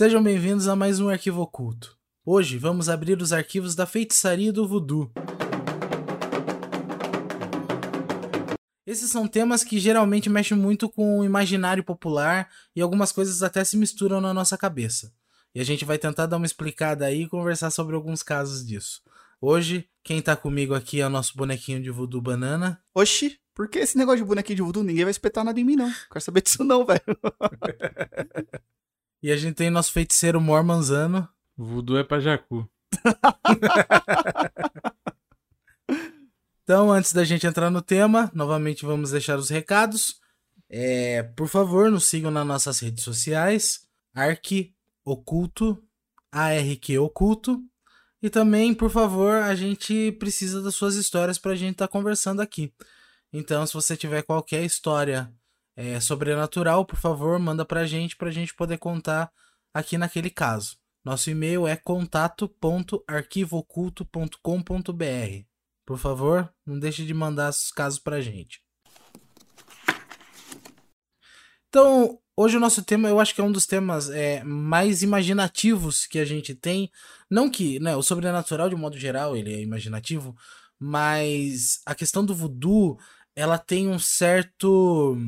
Sejam bem-vindos a mais um Arquivo Oculto. Hoje vamos abrir os arquivos da feitiçaria do voodoo. Esses são temas que geralmente mexem muito com o imaginário popular e algumas coisas até se misturam na nossa cabeça. E a gente vai tentar dar uma explicada aí e conversar sobre alguns casos disso. Hoje, quem tá comigo aqui é o nosso bonequinho de voodoo banana. Oxi, por que esse negócio de bonequinho de voodoo? Ninguém vai espetar nada em mim, não. Quero saber disso não, velho. e a gente tem nosso feiticeiro Mormanzano. Voodoo é pra Jacu. então, antes da gente entrar no tema, novamente vamos deixar os recados. É, por favor, nos sigam nas nossas redes sociais. Arque Oculto, ARQ Oculto. E também, por favor, a gente precisa das suas histórias para a gente estar tá conversando aqui. Então, se você tiver qualquer história é, sobrenatural, por favor, manda para a gente para a gente poder contar aqui naquele caso. Nosso e-mail é contato.arquivooculto.com.br. Por favor, não deixe de mandar os casos para a gente. Então, Hoje o nosso tema, eu acho que é um dos temas é, mais imaginativos que a gente tem. Não que, né, o sobrenatural de modo geral ele é imaginativo, mas a questão do voodoo, ela tem um certo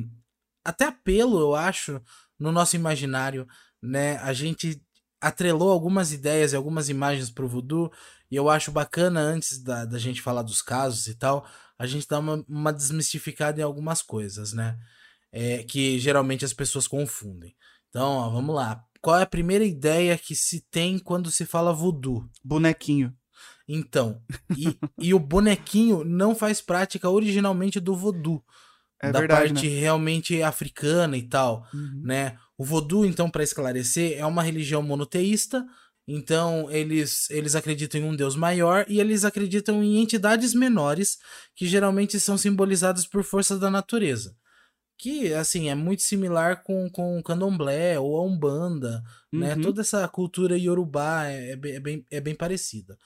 até apelo, eu acho, no nosso imaginário, né? A gente atrelou algumas ideias e algumas imagens pro voodoo, e eu acho bacana antes da, da gente falar dos casos e tal, a gente dar uma, uma desmistificada em algumas coisas, né? é, que geralmente as pessoas confundem. Então, ó, vamos lá. Qual é a primeira ideia que se tem quando se fala voodoo? Bonequinho. Então, e, e o bonequinho não faz prática originalmente do voodoo. É da verdade, parte né? realmente africana e tal, uhum. né? O voodoo, então, para esclarecer, é uma religião monoteísta, então eles, eles acreditam em um deus maior e eles acreditam em entidades menores que geralmente são simbolizadas por forças da natureza que assim é muito similar com, com o candomblé ou a umbanda, né? uhum. né? Toda essa cultura iorubá é, é, é, bem, é bem parecida.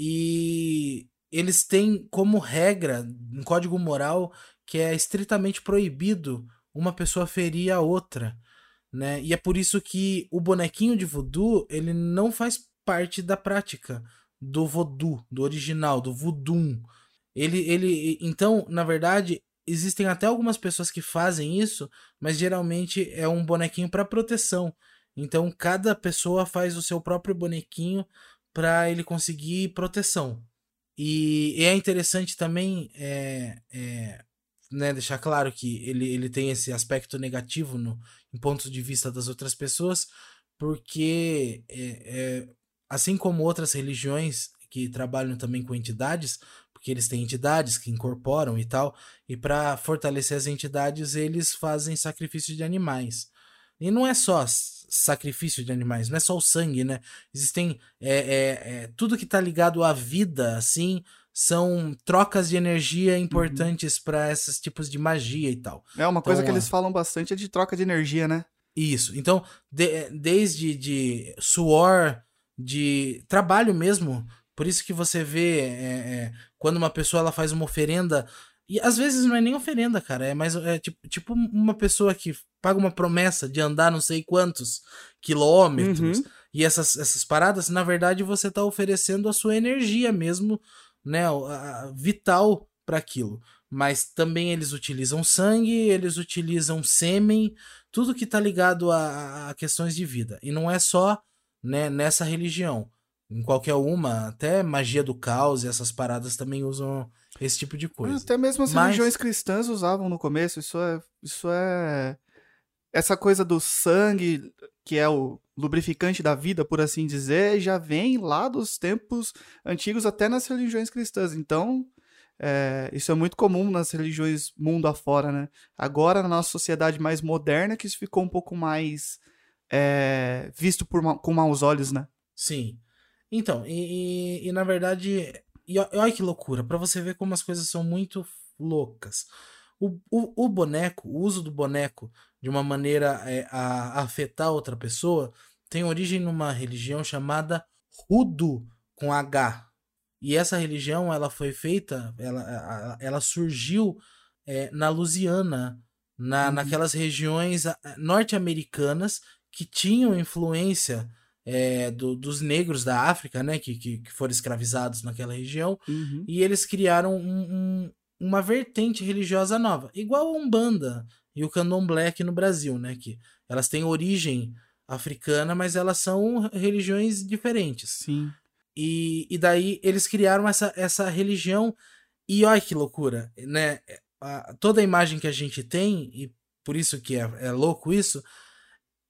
E eles têm como regra, um código moral, que é estritamente proibido uma pessoa ferir a outra, né? E é por isso que o bonequinho de voodoo, ele não faz parte da prática do voodoo, do original, do voodoo. Ele, ele, então, na verdade, existem até algumas pessoas que fazem isso, mas geralmente é um bonequinho para proteção. Então cada pessoa faz o seu próprio bonequinho para ele conseguir proteção. E, é interessante também é, é, né, deixar claro que ele, ele tem esse aspecto negativo no, em pontos de vista das outras pessoas, porque é, é assim como outras religiões que trabalham também com entidades, porque eles têm entidades que incorporam e tal, e para fortalecer as entidades eles fazem sacrifício de animais. E não é só sacrifício de animais, não é só o sangue, né? Existem é, é, é, tudo que tá ligado à vida, assim, são trocas de energia uhum. importantes uhum. para esses tipos de magia e tal. É uma então, coisa que eles falam bastante é de troca de energia, né? Isso. Então, de, desde de suor, de trabalho mesmo, por isso que você vê é, é, quando uma pessoa ela faz uma oferenda. E às vezes não é nem oferenda, cara. É mais é tipo, tipo uma pessoa que paga uma promessa de andar não sei quantos quilômetros. Uhum. E essas, essas paradas, na verdade, você está oferecendo a sua energia mesmo, né? Vital para aquilo. Mas também eles utilizam sangue, eles utilizam sêmen, tudo que está ligado a, a questões de vida. E não é só né, nessa religião em qualquer uma, até magia do caos e essas paradas também usam esse tipo de coisa. Até mesmo as Mas... religiões cristãs usavam no começo, isso é, isso é essa coisa do sangue, que é o lubrificante da vida, por assim dizer, já vem lá dos tempos antigos até nas religiões cristãs. Então, é, isso é muito comum nas religiões mundo afora, né? Agora, na nossa sociedade mais moderna, que isso ficou um pouco mais é, visto por, com maus olhos, né? Sim. Então, e, e, e na verdade, e olha que loucura, para você ver como as coisas são muito loucas. O, o, o, boneco, o uso do boneco de uma maneira é, a, a, afetar outra pessoa, tem origem numa religião chamada Hudu, com H. E essa religião, ela foi feita, ela, ela surgiu é, na Louisiana, na, uhum. naquelas regiões norte-americanas que tinham influência é, do, dos negros da África, né, que, que, que foram escravizados naquela região, uhum. e eles criaram um, uma vertente religiosa nova, igual a Umbanda e o Candomblé aqui no Brasil, né, que elas têm origem africana, mas elas são religiões diferentes. Sim. E, e daí eles criaram essa, essa religião, e olha que loucura, né, a, toda a imagem que a gente tem, e por isso que é, é louco isso,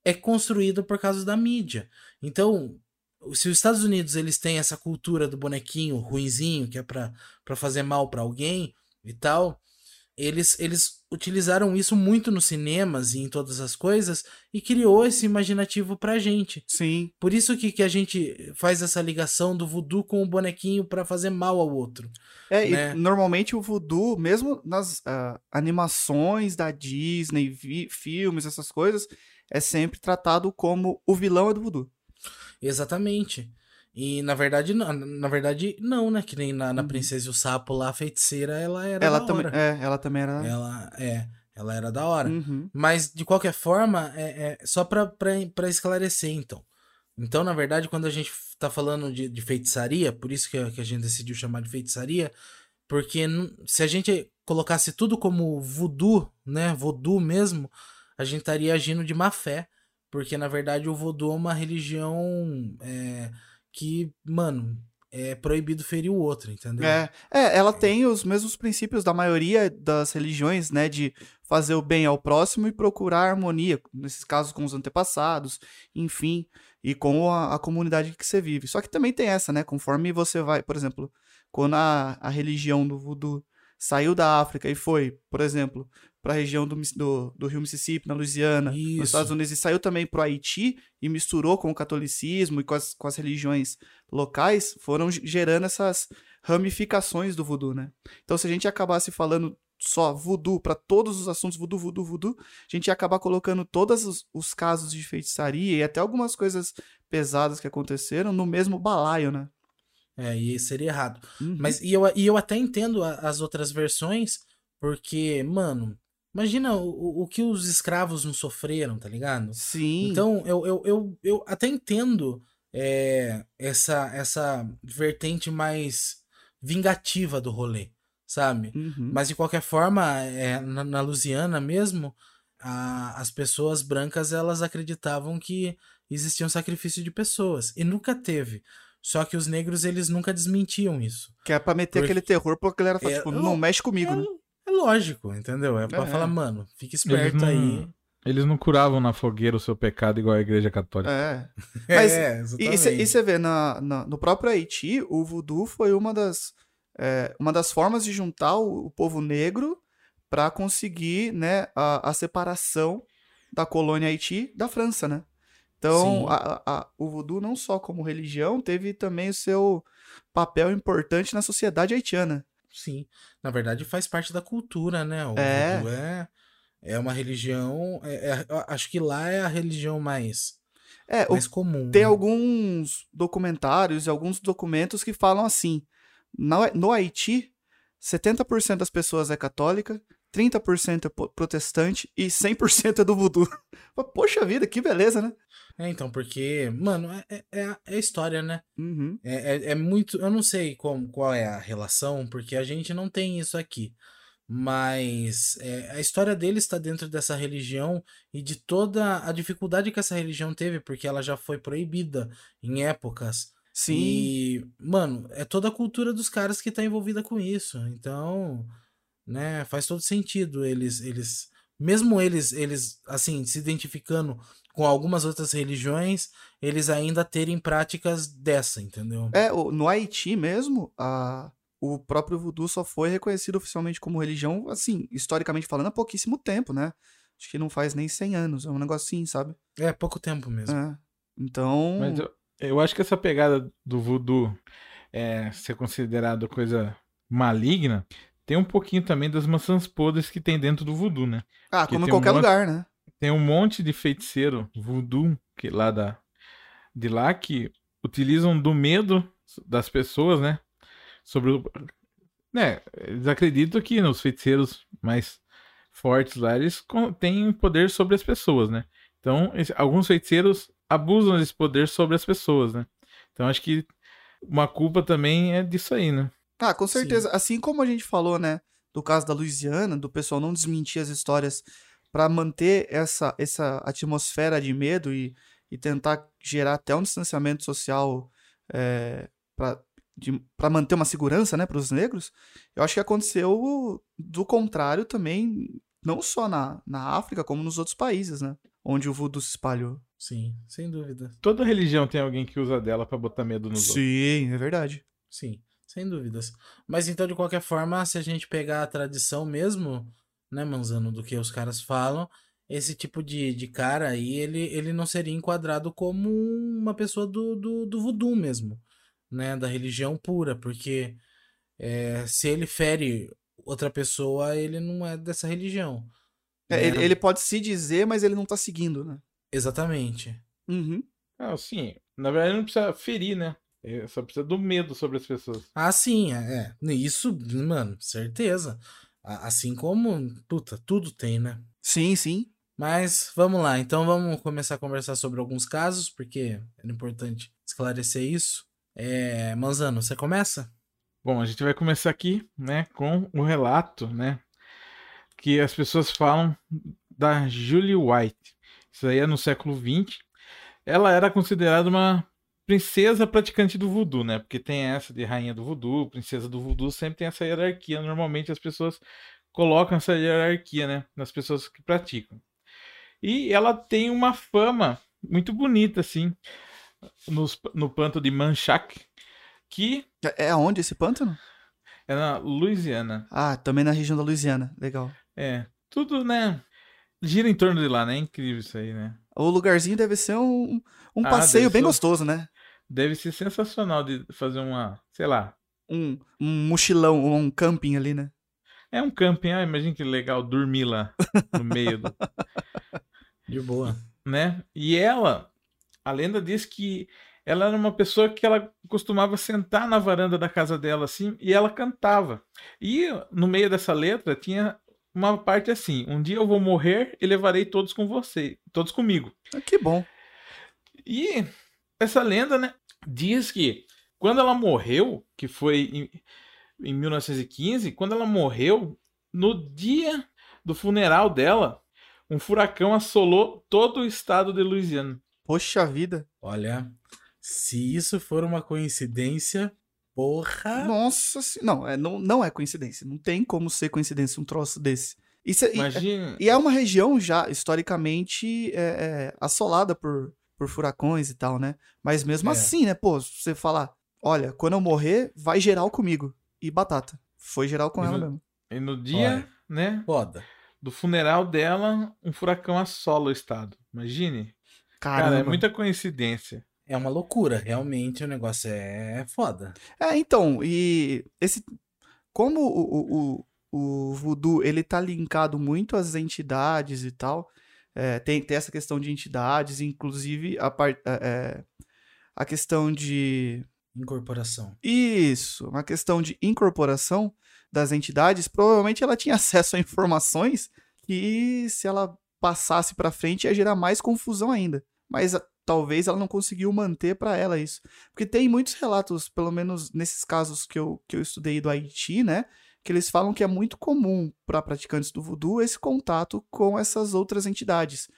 é construída por causa da mídia. Então, se os Estados Unidos eles têm essa cultura do bonequinho ruinzinho, que é para fazer mal para alguém e tal, eles, eles utilizaram isso muito nos cinemas e em todas as coisas e criou esse imaginativo pra gente. Sim. Por isso que, que a gente faz essa ligação do voodoo com o bonequinho para fazer mal ao outro. É, né? e normalmente o voodoo, mesmo nas uh, animações da Disney, filmes, essas coisas, é sempre tratado como o vilão é do voodoo. Exatamente. E na verdade, na, na verdade, não, né? Que nem na, na uhum. Princesa e o Sapo lá, a feiticeira, ela era ela da hora. É, ela também era. Ela, é, ela era da hora. Uhum. Mas, de qualquer forma, é, é só pra, pra, pra esclarecer, então. Então, na verdade, quando a gente tá falando de, de feitiçaria, por isso que a, que a gente decidiu chamar de feitiçaria, porque se a gente colocasse tudo como voodoo, né? Voodoo mesmo, a gente estaria agindo de má fé. Porque, na verdade, o voodoo é uma religião. É, que, mano, é proibido ferir o outro, entendeu? É, é ela é. tem os mesmos princípios da maioria das religiões, né, de fazer o bem ao próximo e procurar harmonia, nesses casos com os antepassados, enfim, e com a, a comunidade que você vive. Só que também tem essa, né, conforme você vai, por exemplo, quando a, a religião do voodoo saiu da África e foi, por exemplo, para a região do, do, do, Rio Mississippi, na Louisiana, Isso. nos Estados Unidos, e saiu também para o Haiti e misturou com o catolicismo e com as, com as religiões locais, foram gerando essas ramificações do voodoo, né? Então, se a gente acabasse falando só voodoo para todos os assuntos voodoo, voodoo, voodoo, a gente ia acabar colocando todos os, os casos de feitiçaria e até algumas coisas pesadas que aconteceram no mesmo balaio, né? É, e seria errado. Uhum. Mas e eu, e eu até entendo as outras versões, porque, mano, Imagina o, o que os escravos não sofreram, tá ligado? Sim. Então, eu, eu, eu, eu até entendo é, essa, essa vertente mais vingativa do rolê, sabe? Uhum. Mas, de qualquer forma, é, na, na Louisiana mesmo, a, as pessoas brancas, elas acreditavam que existia um sacrifício de pessoas. E nunca teve. Só que os negros, eles nunca desmentiam isso. Que é pra meter Porque... aquele terror pra galera falar, é, tipo, não, mexe comigo, né? Lógico, entendeu? É pra é. falar, mano, fica esperto eles não, aí. Eles não curavam na fogueira o seu pecado igual a igreja católica. É. Mas, é, e você vê, na, na, no próprio Haiti, o voodoo foi uma das, é, uma das formas de juntar o, o povo negro para conseguir né, a, a, separação da colônia Haiti da França, né? Então, a, a, o voodoo, não só como religião, teve também o seu papel importante na sociedade haitiana. Sim. Na verdade, faz parte da cultura, né? O é. é, é uma religião. É, é, acho que lá é a religião mais, é, mais comum. Tem né? alguns documentários e alguns documentos que falam assim: no, no Haiti, 70% das pessoas é católica, 30% é protestante e 100% é do voodoo. Poxa vida, que beleza, né? É, então, porque, mano, é, é, é, é história, né? Uhum. É, é, é, muito. Eu não sei como, qual é a relação, porque a gente não tem isso aqui. Mas é, a história dele está dentro dessa religião e de toda a dificuldade que essa religião teve, porque ela já foi proibida em épocas. Sim. E, mano, é toda a cultura dos caras que tá envolvida com isso. Então, né, faz todo sentido eles eles mesmo eles eles assim se identificando com algumas outras religiões, eles ainda terem práticas dessa, entendeu? É, no Haiti mesmo, a, o próprio voodoo só foi reconhecido oficialmente como religião, assim, historicamente falando, há pouquíssimo tempo, né? Acho que não faz nem 100 anos, é um negocinho, sabe? É, pouco tempo mesmo. É. Então... Mas eu, eu acho que essa pegada do voodoo é, ser considerado coisa maligna, tem um pouquinho também das maçãs podres que tem dentro do voodoo, né? Ah, Porque como em qualquer um lugar, né? Tem um monte de feiticeiro voodoo que lá da de lá que utilizam do medo das pessoas, né? Sobre o né, eles acreditam que nos feiticeiros mais fortes lá eles têm poder sobre as pessoas, né? Então, alguns feiticeiros abusam desse poder sobre as pessoas, né? Então, acho que uma culpa também é disso aí, né? Ah, com certeza. Sim. Assim como a gente falou, né, do caso da Louisiana, do pessoal não desmentir as histórias para manter essa, essa atmosfera de medo e, e tentar gerar até um distanciamento social é, para manter uma segurança né, para os negros, eu acho que aconteceu do contrário também, não só na, na África, como nos outros países, né? Onde o voodoo se espalhou. Sim, sem dúvida. Toda religião tem alguém que usa dela para botar medo nos Sim, outros. Sim, é verdade. Sim, sem dúvidas. Mas então, de qualquer forma, se a gente pegar a tradição mesmo, né, Manzano, do que os caras falam, esse tipo de, de cara aí, ele, ele não seria enquadrado como uma pessoa do, do, do voodoo mesmo, né, da religião pura, porque é, se ele fere outra pessoa, ele não é dessa religião. É, né? ele, ele, pode se dizer, mas ele não tá seguindo, né? Exatamente. Uhum. Ah, sim. Na verdade, não precisa ferir, né? É, só precisa do medo sobre as pessoas. Ah, sim, é. é. Isso, mano, certeza. Assim como, puta, tudo tem, né? Sim, sim. Mas vamos lá, então vamos começar a conversar sobre alguns casos, porque é importante esclarecer isso. É, Manzano, você começa? Bom, a gente vai começar aqui, né, com o relato, né, que as pessoas falam da Julie White. Isso aí é no século XX. Ela era considerada uma princesa praticante do voodoo, né? Porque tem essa de rainha do voodoo, princesa do voodoo, sempre tem essa hierarquia. Normalmente as pessoas colocam essa hierarquia, né, nas pessoas que praticam. E ela tem uma fama muito bonita, assim, nos, no panto de Manchac, que... É, é onde esse pântano? É na Louisiana. Ah, também na região da Louisiana. Legal. É, tudo, né, gira em torno de lá, né? É incrível isso aí, né? O lugarzinho deve ser um, um ah, passeio bem ser... gostoso, né? Deve ser sensacional de fazer uma, sei lá. Um, um mochilão, um camping ali, né? É um camping, ah, imagina que legal dormir lá no meio do. De boa. Né? E ela, a lenda diz que ela era uma pessoa que ela costumava sentar na varanda da casa dela assim e ela cantava. E no meio dessa letra tinha uma parte assim: um dia eu vou morrer e levarei todos com você, todos comigo. Ah, que bom. E essa lenda, né, diz que quando ela morreu, que foi em, em 1915, quando ela morreu, no dia do funeral dela, um furacão assolou todo o estado de Louisiana. Poxa vida. Olha, se isso for uma coincidência, porra. Nossa, não, é, não, não é coincidência. Não tem como ser coincidência um troço desse. Isso, é, Imagina. E, e, é uma região já historicamente é, é, assolada por, por furacões e tal, né? Mas mesmo é. assim, né? Pô, você falar, olha, quando eu morrer, vai geral comigo. E batata. Foi geral com e ela no, mesmo. E no dia, olha, né? Foda do funeral dela, um furacão assola o estado. Imagine. Caramba. Cara, é muita coincidência. É uma loucura, realmente o negócio é foda. É, então, e esse. Como o, o, o voodoo ele tá linkado muito às entidades e tal, é, tem, tem essa questão de entidades, inclusive a, part, é, é, a questão de. Incorporação. Isso, uma questão de incorporação das entidades, provavelmente ela tinha acesso a informações que, se ela passasse para frente, ia gerar mais confusão ainda. Mas talvez ela não conseguiu manter para ela isso. Porque tem muitos relatos, pelo menos nesses casos que eu, que eu estudei do Haiti, né? Que eles falam que é muito comum para praticantes do voodoo esse contato com essas outras entidades.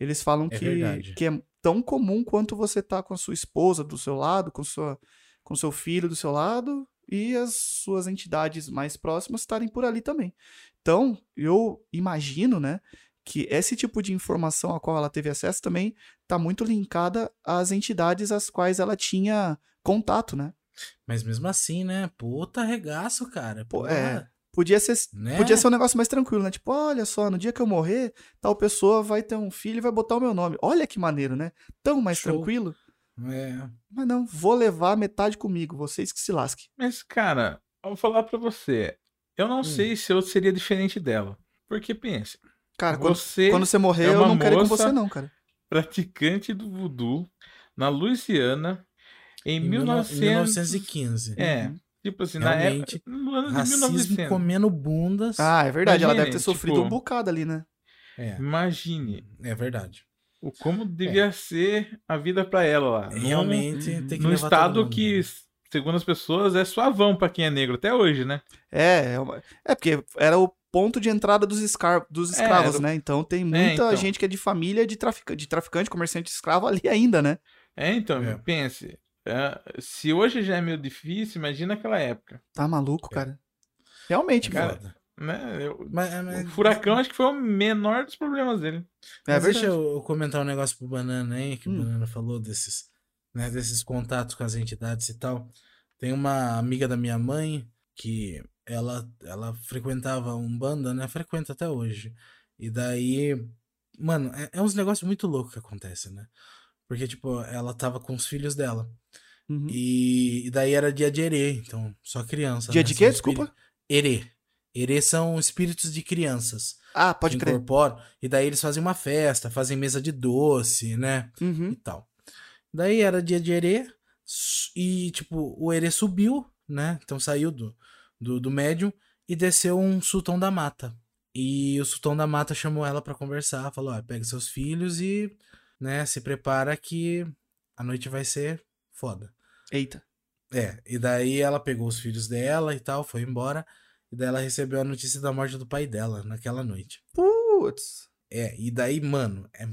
Eles falam é que, que é tão comum quanto você tá com a sua esposa do seu lado, com sua com seu filho do seu lado, e as suas entidades mais próximas estarem por ali também. Então, eu imagino, né, que esse tipo de informação a qual ela teve acesso também está muito linkada às entidades às quais ela tinha contato, né? Mas mesmo assim, né? Puta regaço, cara. Pô, é. Podia ser, né? podia ser um negócio mais tranquilo, né? Tipo, olha só, no dia que eu morrer, tal pessoa vai ter um filho e vai botar o meu nome. Olha que maneiro, né? Tão mais Show. tranquilo. É. Mas não, vou levar metade comigo, vocês que se lasquem. Mas, cara, eu vou falar pra você. Eu não hum. sei se eu seria diferente dela. Porque pense. Cara, você quando, quando você morrer, é eu não quero ir com você, não, cara. Praticante do voodoo na Louisiana em, em 1900... 1915. É. Uhum. Tipo assim, Realmente, na época. No ano de 1900. comendo bundas. Ah, é verdade. Imagine, ela deve ter sofrido tipo, um bocado ali, né? É. Imagine. É verdade. o como devia é. ser a vida para ela lá. Realmente num, tem que No estado que, né? segundo as pessoas, é suavão para quem é negro até hoje, né? É, é, uma... é porque era o ponto de entrada dos, escar... dos é, escravos, é, né? Então tem é, muita então. gente que é de família de, trafic... de traficante, comerciante de escravo ali ainda, né? É, então, é. pense. se hoje já é meio difícil, imagina aquela época. Tá maluco, cara. Realmente, cara. Né? Eu, mas, mas, o furacão acho que foi o menor dos problemas dele. É, deixa eu comentar um negócio pro Banana aí, que hum. o Banana falou desses, né, desses contatos com as entidades e tal. Tem uma amiga da minha mãe que ela, ela frequentava um banda, né? Frequenta até hoje. E daí, mano, é, é uns negócios muito loucos que acontecem, né? Porque, tipo, ela tava com os filhos dela. Uhum. E, e, daí era dia de erê, então só criança. Dia né? de quê? Desculpa? Erê. Erê são espíritos de crianças. Ah, pode crer. Incorporam, e daí eles fazem uma festa, fazem mesa de doce, né? Uhum. E tal. Daí era dia de Erê, e tipo, o Erê subiu, né? Então saiu do, do, do médium e desceu um sultão da mata. E o sultão da mata chamou ela para conversar, falou: ah, pega seus filhos e, né, se prepara que a noite vai ser foda. Eita. É, e daí ela pegou os filhos dela e tal, foi embora. E daí ela recebeu a notícia da morte do pai dela naquela noite. Putz! É, e daí, mano, é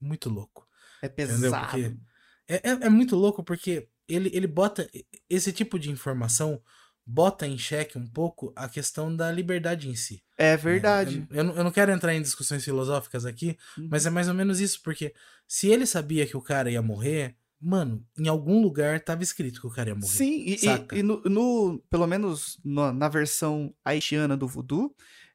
muito louco. É pesado. É, é, é, muito louco porque ele, ele bota esse tipo de informação bota em xeque um pouco a questão da liberdade em si. É verdade. É, eu, eu, não quero entrar em discussões filosóficas aqui, uhum. mas é mais ou menos isso, porque se ele sabia que o cara ia morrer, Mano, em algum lugar tava escrito que o cara ia morrer. Sim, e, e, e no, no, pelo menos no, na versão haitiana do voodoo,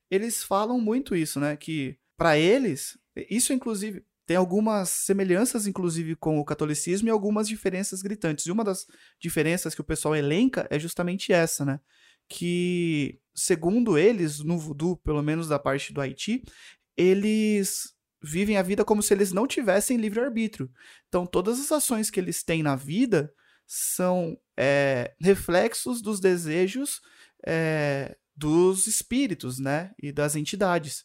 eles falam muito isso, né? Que para eles, isso inclusive tem algumas semelhanças, inclusive, com o catolicismo e algumas diferenças gritantes. E uma das diferenças que o pessoal elenca é justamente essa, né? Que, segundo eles, no voodoo, pelo menos da parte do Haiti, eles vivem a vida como se eles não tivessem livre-arbítrio. Então, todas as ações que eles têm na vida são é, reflexos dos desejos é, dos espíritos, né? E das entidades.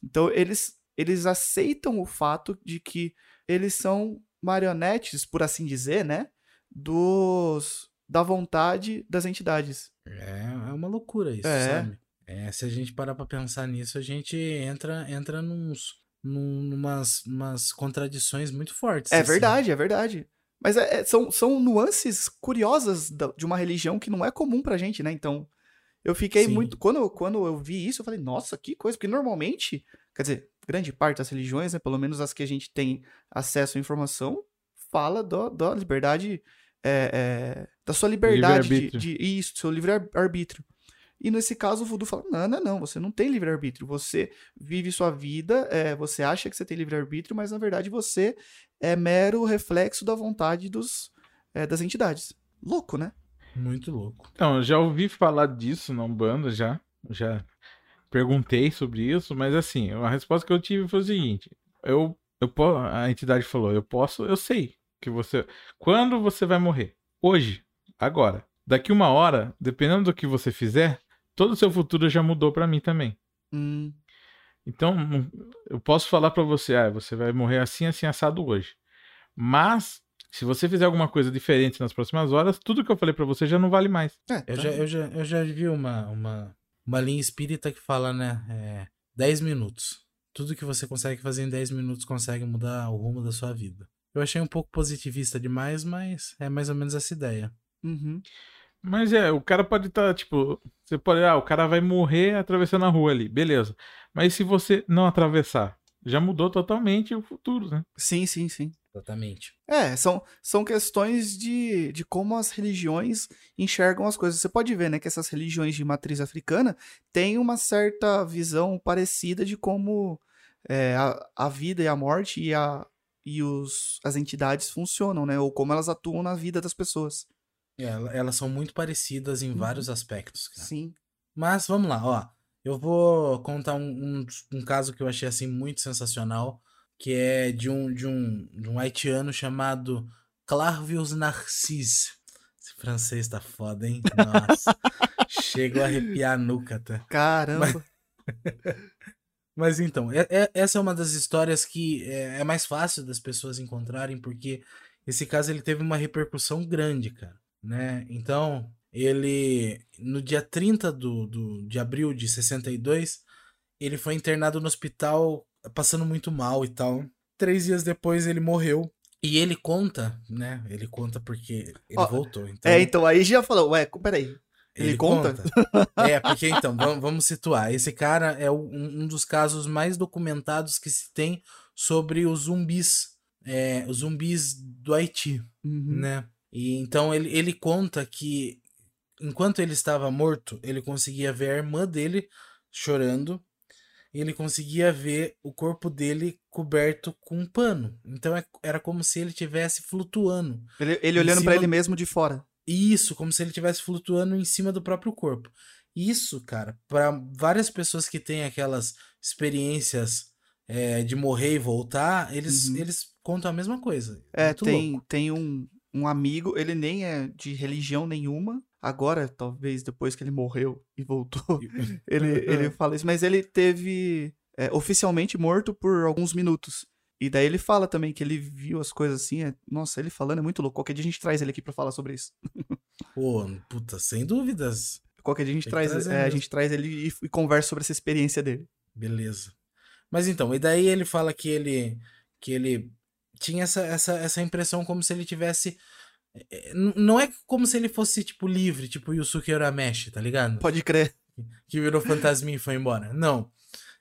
Então, eles, eles aceitam o fato de que eles são marionetes, por assim dizer, né? Dos, da vontade das entidades. É, é uma loucura isso, é. sabe? É, se a gente parar pra pensar nisso, a gente entra, entra nos, num, numas umas contradições muito fortes. É assim. verdade, é verdade. Mas é, é, são, são nuances curiosas de uma religião que não é comum pra gente, né? Então, eu fiquei Sim. muito. Quando, quando eu vi isso, eu falei, nossa, que coisa. Porque normalmente, quer dizer, grande parte das religiões, né, pelo menos as que a gente tem acesso à informação, fala do, da liberdade. É, é, da sua liberdade de, de, isso, seu livre-arbítrio. E nesse caso o voodoo fala: não, não, não, você não tem livre-arbítrio. Você vive sua vida, é, você acha que você tem livre-arbítrio, mas na verdade você é mero reflexo da vontade dos, é, das entidades. Louco, né? Muito louco. Então, já ouvi falar disso na Umbanda, já. Já perguntei sobre isso, mas assim, a resposta que eu tive foi o seguinte: eu, eu a entidade falou, eu posso, eu sei que você. Quando você vai morrer? Hoje, agora. Daqui uma hora, dependendo do que você fizer, todo o seu futuro já mudou para mim também. Hum. Então, eu posso falar para você, ah, você vai morrer assim, assim, assado hoje. Mas, se você fizer alguma coisa diferente nas próximas horas, tudo que eu falei para você já não vale mais. É, eu, tá. já, eu, já, eu já vi uma, uma, uma linha espírita que fala, né, é, 10 minutos. Tudo que você consegue fazer em 10 minutos consegue mudar o rumo da sua vida. Eu achei um pouco positivista demais, mas é mais ou menos essa ideia. Uhum. Mas é, o cara pode estar, tá, tipo, você pode, ah, o cara vai morrer atravessando a rua ali, beleza. Mas se você não atravessar, já mudou totalmente o futuro, né? Sim, sim, sim. Exatamente. É, são, são questões de, de como as religiões enxergam as coisas. Você pode ver, né, que essas religiões de matriz africana têm uma certa visão parecida de como é, a, a vida e a morte e, a, e os, as entidades funcionam, né? Ou como elas atuam na vida das pessoas. É, elas são muito parecidas em uhum. vários aspectos. Cara. Sim. Mas vamos lá, ó. Eu vou contar um, um, um, caso que eu achei assim muito sensacional, que é de um de um, de um haitiano chamado Clarvius Narcisse. Esse francês tá foda, hein? Nossa. Chego a arrepiar a nuca, tá? Caramba. Mas, Mas então, é, é, essa é uma das histórias que é, é, mais fácil das pessoas encontrarem, porque esse caso ele teve uma repercussão grande, cara, né? Então, ele, no dia 30 do, do, de abril de 62, ele foi internado no hospital passando muito mal e tal. Três dias depois ele morreu. E ele conta, né? Ele conta porque ele voltou. Então... É, então aí já falou, ué, peraí, ele, ele conta? conta? é, porque então, vamos, vamos situar. Esse cara é um, um, dos casos mais documentados que se tem sobre os zumbis, é, os zumbis do Haiti, uhum. né? E então ele, ele conta que enquanto ele estava morto, ele conseguia ver a irmã dele chorando ele conseguia ver o corpo dele coberto com um pano. Então é, era como se ele tivesse flutuando. Ele, ele olhando para ele mesmo de fora. Isso, como se ele estivesse flutuando em cima do próprio corpo. Isso, cara, para várias pessoas que têm aquelas experiências é, de morrer e voltar, eles, uhum. eles contam a mesma coisa. É, tem, tem um, um amigo, ele nem é de religião nenhuma. Agora, talvez depois que ele morreu e voltou, ele, ele fala isso, mas ele teve é, oficialmente morto por alguns minutos. E daí ele fala também que ele viu as coisas assim. É... Nossa, ele falando é muito louco. Qualquer dia a gente traz ele aqui para falar sobre isso. Pô, puta, sem dúvidas. Qualquer dia a gente, traz, é, a gente traz ele e, e, conversa sobre essa experiência dele. Beleza. Mas então, e daí ele fala que ele que ele tinha essa, essa, essa impressão como se ele tivesse não é como se ele fosse, tipo, livre, tipo Yusuke Urameshi, tá ligado? Pode crer. Que virou fantasminha e foi embora. Não.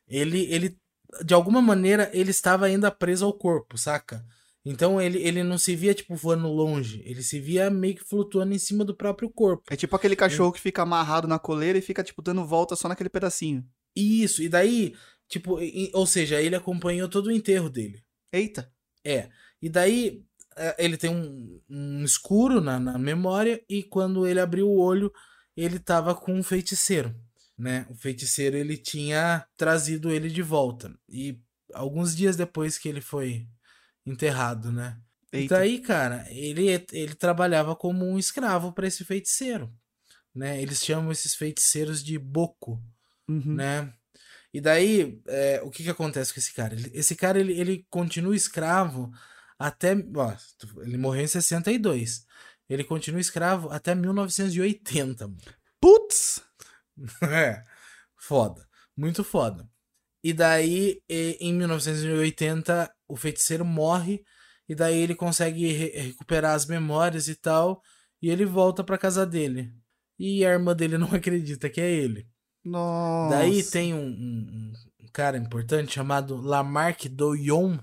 Ele, ele de alguma maneira, ele estava ainda preso ao corpo, saca? Então ele, ele não se via, tipo, voando longe. Ele se via meio que flutuando em cima do próprio corpo. É tipo aquele cachorro é. que fica amarrado na coleira e fica, tipo, dando volta só naquele pedacinho. Isso, e daí, tipo, ou seja, ele acompanhou todo o enterro dele. Eita. É. E daí, é, ele tem um, um escuro na, na memória e quando ele abriu o olho, ele tava com um feiticeiro né? O feiticeiro ele tinha trazido ele de volta. E alguns dias depois que ele foi enterrado, né? Eita. E daí, cara, ele, ele trabalhava como um escravo para esse feiticeiro, né? Eles chamam esses feiticeiros de boco, uhum. né? E daí, é, o que que acontece com esse cara? Ele, esse cara, ele, ele continua escravo até... Ó, ele morreu em 62. Ele continua escravo até 1980. Putz! é, foda. Muito foda. E daí, em 1980, o feiticeiro morre. E daí ele consegue re recuperar as memórias e tal. E ele volta pra casa dele. E a irmã dele não acredita que é ele. Nossa. Daí tem um, um, um cara importante chamado Lamarck Doyon.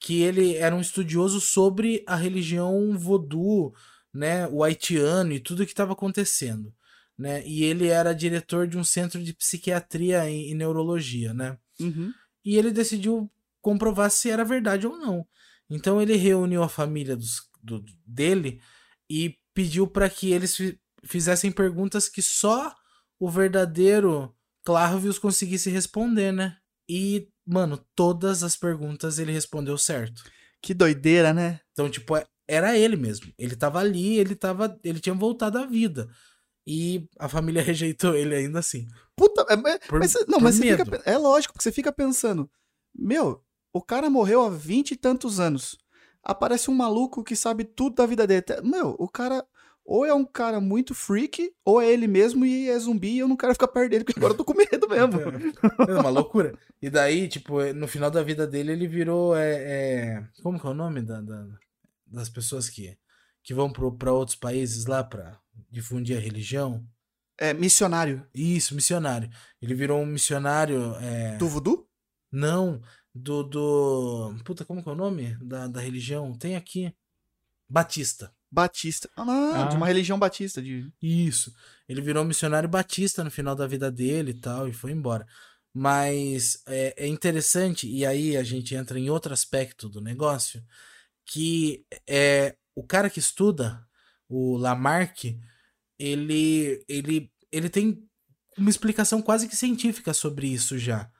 Que ele era um estudioso sobre a religião voodoo, né? O haitiano e tudo que estava acontecendo né? E ele era diretor de um centro de psiquiatria e, e neurologia, né? Uhum. E ele decidiu comprovar se era verdade ou não. Então ele reuniu a família dos, do, dele e pediu para que eles fizessem perguntas que só o verdadeiro Clarvius conseguisse responder, né? E, mano, todas as perguntas ele respondeu certo. Que doideira, né? Então, tipo, é, era ele mesmo. Ele tava ali, ele tava, ele tinha voltado à vida. E a família rejeitou ele ainda assim. Puta, é, por, mas, não, mas fica, é lógico, porque você fica pensando, meu, o cara morreu há vinte e tantos anos. Aparece um maluco que sabe tudo da vida dele. Meu, o cara ou é um cara muito freak, ou é ele mesmo e é zumbi e eu não quero ficar perto dele, porque agora eu tô com medo mesmo. É uma loucura. E daí, tipo, no final da vida dele, ele virou. É, é... Como que é o nome da, da das pessoas que, que vão para outros países lá pra difundir a religião. É, missionário. Isso, missionário. Ele virou um missionário. É... Do voodoo? Não, do, do. Puta, como que é o nome da, da religião? Tem aqui. Batista. Batista. Ah, ah, de uma religião batista. De... Isso. Ele virou missionário batista no final da vida dele e tal, e foi embora. Mas é, é interessante, e aí a gente entra em outro aspecto do negócio, que é o cara que estuda, o Lamarck, ele, ele, ele tem uma explicação quase que científica sobre isso já.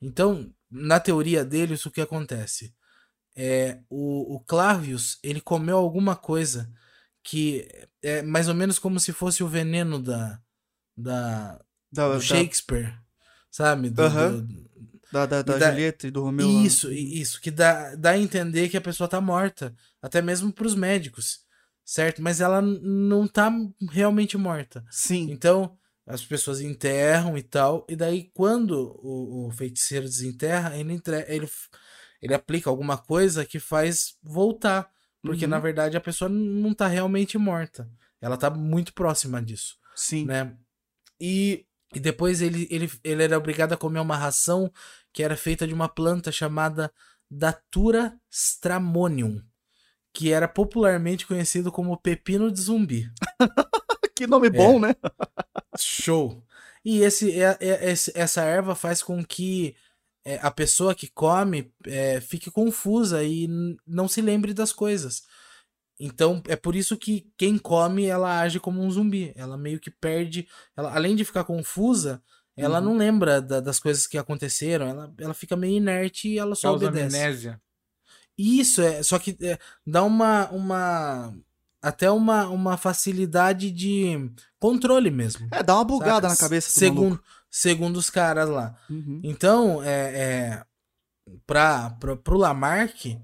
Então, na teoria dele, isso que acontece. É, o, o Clavius, ele comeu alguma coisa que é mais ou menos como se fosse o veneno da, da, da do Shakespeare, da... sabe? Do, do, Da, da, da dá, Julieta e do Romeu. Isso, lá. isso, que dá, dá a entender que a pessoa tá morta. Até mesmo pros médicos, certo? Mas ela não tá realmente morta. Sim. Então, as pessoas enterram e tal. E daí, quando o, o feiticeiro desenterra, ele, entre, ele, ele aplica alguma coisa que faz voltar. Porque, uhum. na verdade, a pessoa não tá realmente morta. Ela tá muito próxima disso. Sim. Né? E, e depois ele, ele, ele era obrigado a comer uma ração que era feita de uma planta chamada Datura stramonium, que era popularmente conhecido como pepino de zumbi. que nome é. bom, né? Show. E esse, é, é, essa erva faz com que é, a pessoa que come é, fique confusa e não se lembre das coisas. Então é por isso que quem come ela age como um zumbi. Ela meio que perde. Ela, além de ficar confusa, ela uhum. não lembra da, das coisas que aconteceram. Ela, ela fica meio inerte e ela só Causa obedece. amnésia. Isso, é. Só que é, dá uma. uma até uma, uma facilidade de controle mesmo. É, dá uma bugada na cabeça do segundo, segundo os caras lá. Uhum. Então, é, é pra, pra, pro Lamarck,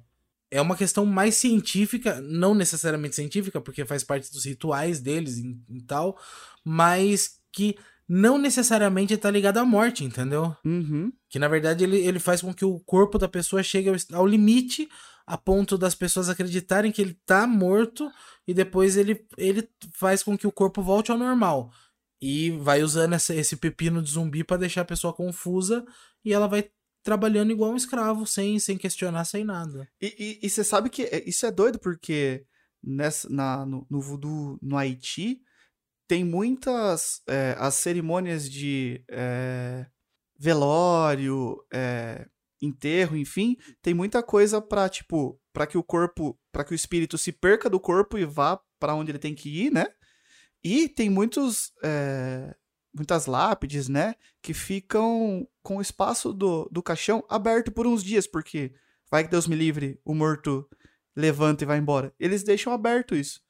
é uma questão mais científica, não necessariamente científica, porque faz parte dos rituais deles e, e tal, mas que não necessariamente está ligado à morte, entendeu? Uhum. Que na verdade ele, ele faz com que o corpo da pessoa chegue ao, ao limite a ponto das pessoas acreditarem que ele está morto e depois ele, ele faz com que o corpo volte ao normal. E vai usando essa, esse pepino de zumbi para deixar a pessoa confusa e ela vai trabalhando igual um escravo, sem, sem questionar, sem nada. E você sabe que é, isso é doido, porque nessa, na, no, no voodoo no Haiti tem muitas é, as cerimônias de é, velório, é, enterro, enfim, tem muita coisa para tipo para que o corpo, para que o espírito se perca do corpo e vá para onde ele tem que ir, né? E tem muitos é, muitas lápides, né? Que ficam com o espaço do, do caixão aberto por uns dias, porque vai que Deus me livre, o morto levanta e vai embora. Eles deixam aberto isso.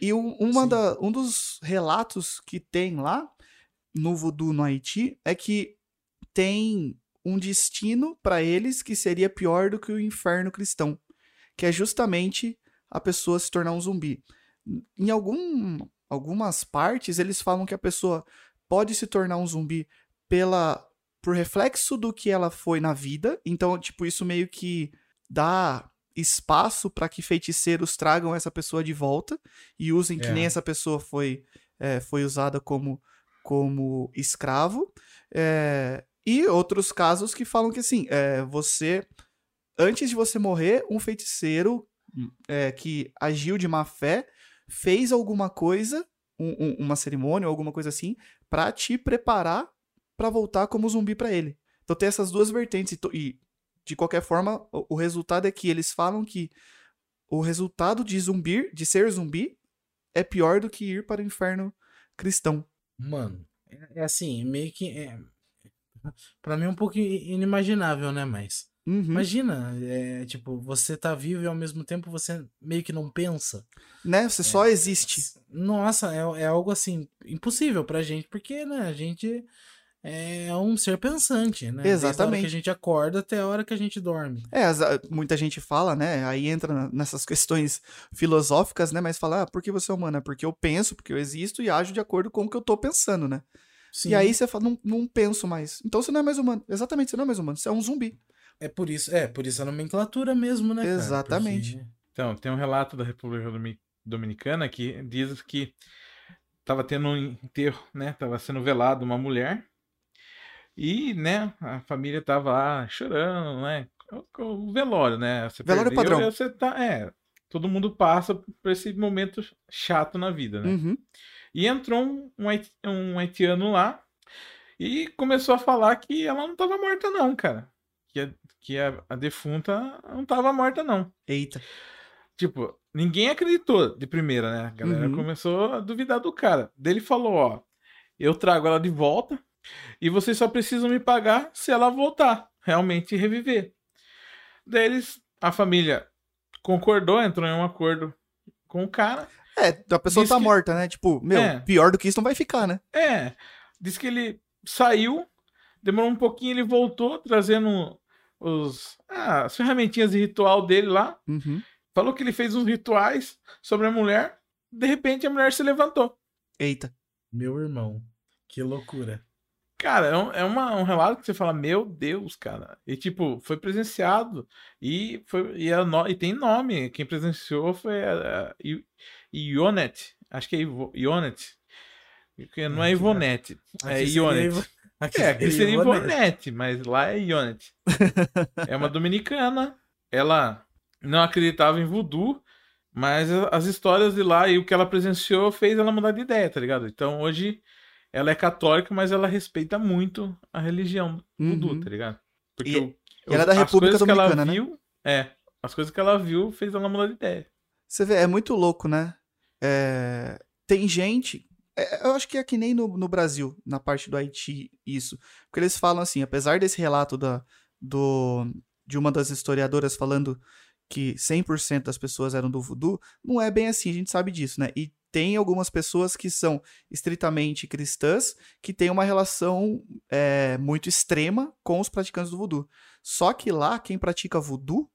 E um, uma da, um dos relatos que tem lá no voodoo no Haiti é que tem um destino para eles que seria pior do que o inferno cristão, que é justamente a pessoa se tornar um zumbi. Em algum, algumas partes eles falam que a pessoa pode se tornar um zumbi pela por reflexo do que ela foi na vida. Então, tipo, isso meio que dá espaço para que feiticeiros tragam essa pessoa de volta e usem é. que nem essa pessoa foi, é, foi usada como, como escravo. É, e outros casos que falam que assim, é, você antes de você morrer, um feiticeiro é, que agiu de má fé fez alguma coisa, um, um, uma cerimônia ou alguma coisa assim, para te preparar para voltar como zumbi para ele. Então tem essas duas vertentes e, de qualquer forma o, o, resultado é que eles falam que o resultado de zumbi, de ser zumbi, é pior do que ir para o inferno cristão. Mano, é, é assim, meio que é, para mim é um pouco inimaginável, né, mas Uhum. Imagina, é, tipo, você tá vivo e ao mesmo tempo você meio que não pensa. Né? Você é, só existe. Nossa, é, é algo assim, impossível pra gente, porque, né, a gente é um ser pensante, né? Exatamente. Desde a hora que a gente acorda até a hora que a gente dorme. É, muita gente fala, né? Aí entra nessas questões filosóficas, né? Mas fala, ah, por que você é humano? É porque eu penso, porque eu existo e ajo de acordo com o que eu tô pensando, né? Sim. E aí você fala, não, não penso mais. Então você não é mais humano. Exatamente, você não é mais humano. Você é um zumbi. É por isso, é, por isso a nomenclatura mesmo, né? Exatamente. Porque... Então, tem um relato da República Dominicana que diz que tava tendo um enterro, né? Tava sendo velado uma mulher. E, né, a família tava lá chorando, né? O velório, né? Você velório perdeu, padrão. Você tá, é, todo mundo passa por esse momento chato na vida, né? Uhum. E entrou um, um haitiano lá e começou a falar que ela não tava morta, não, cara que a, que a, a defunta não estava morta, não. Eita. Tipo, ninguém acreditou de primeira, né? A galera uhum. começou a duvidar do cara. Dele falou, ó, eu trago ela de volta e vocês só precisam me pagar se ela voltar, realmente reviver. Daí eles, a família concordou, entrou em um acordo com o cara. É, a pessoa tá que... morta, né? Tipo, meu, é. pior do que isso não vai ficar, né? É. Diz que ele saiu Demorou um pouquinho, ele voltou trazendo os, ah, as ferramentinhas de ritual dele lá. Uhum. Falou que ele fez uns rituais sobre a mulher. De repente a mulher se levantou. Eita. Meu irmão. Que loucura. Cara, é, um, é uma, um relato que você fala, meu Deus, cara. E tipo, foi presenciado. E, foi, e, é no, e tem nome. Quem presenciou foi a, a Ionet. Acho que é Ionet. Não é Ivonete. É Ionet. Aqui é, aqui seria Ivonete, mas lá é Ionet. é uma dominicana. Ela não acreditava em voodoo, mas as histórias de lá e o que ela presenciou fez ela mudar de ideia, tá ligado? Então hoje ela é católica, mas ela respeita muito a religião voodoo, Uhum. tá ligado? Porque E- o- e ela é da as República coisas que ela Dominicana, né? viu, É, as coisas que ela viu fez ela mudar de ideia. Você vê, é muito louco, né? É, Tem gente. É, Eu acho que é que nem no, no Brasil, na parte do Haiti, isso. Porque eles falam assim, apesar desse relato da, do, de uma das historiadoras falando que 100% das pessoas eram do voodoo, não é bem assim, a gente sabe disso, né? E tem algumas pessoas que são estritamente cristãs que têm uma relação é, muito extrema com os praticantes do voodoo. Só que lá, quem pratica voodoo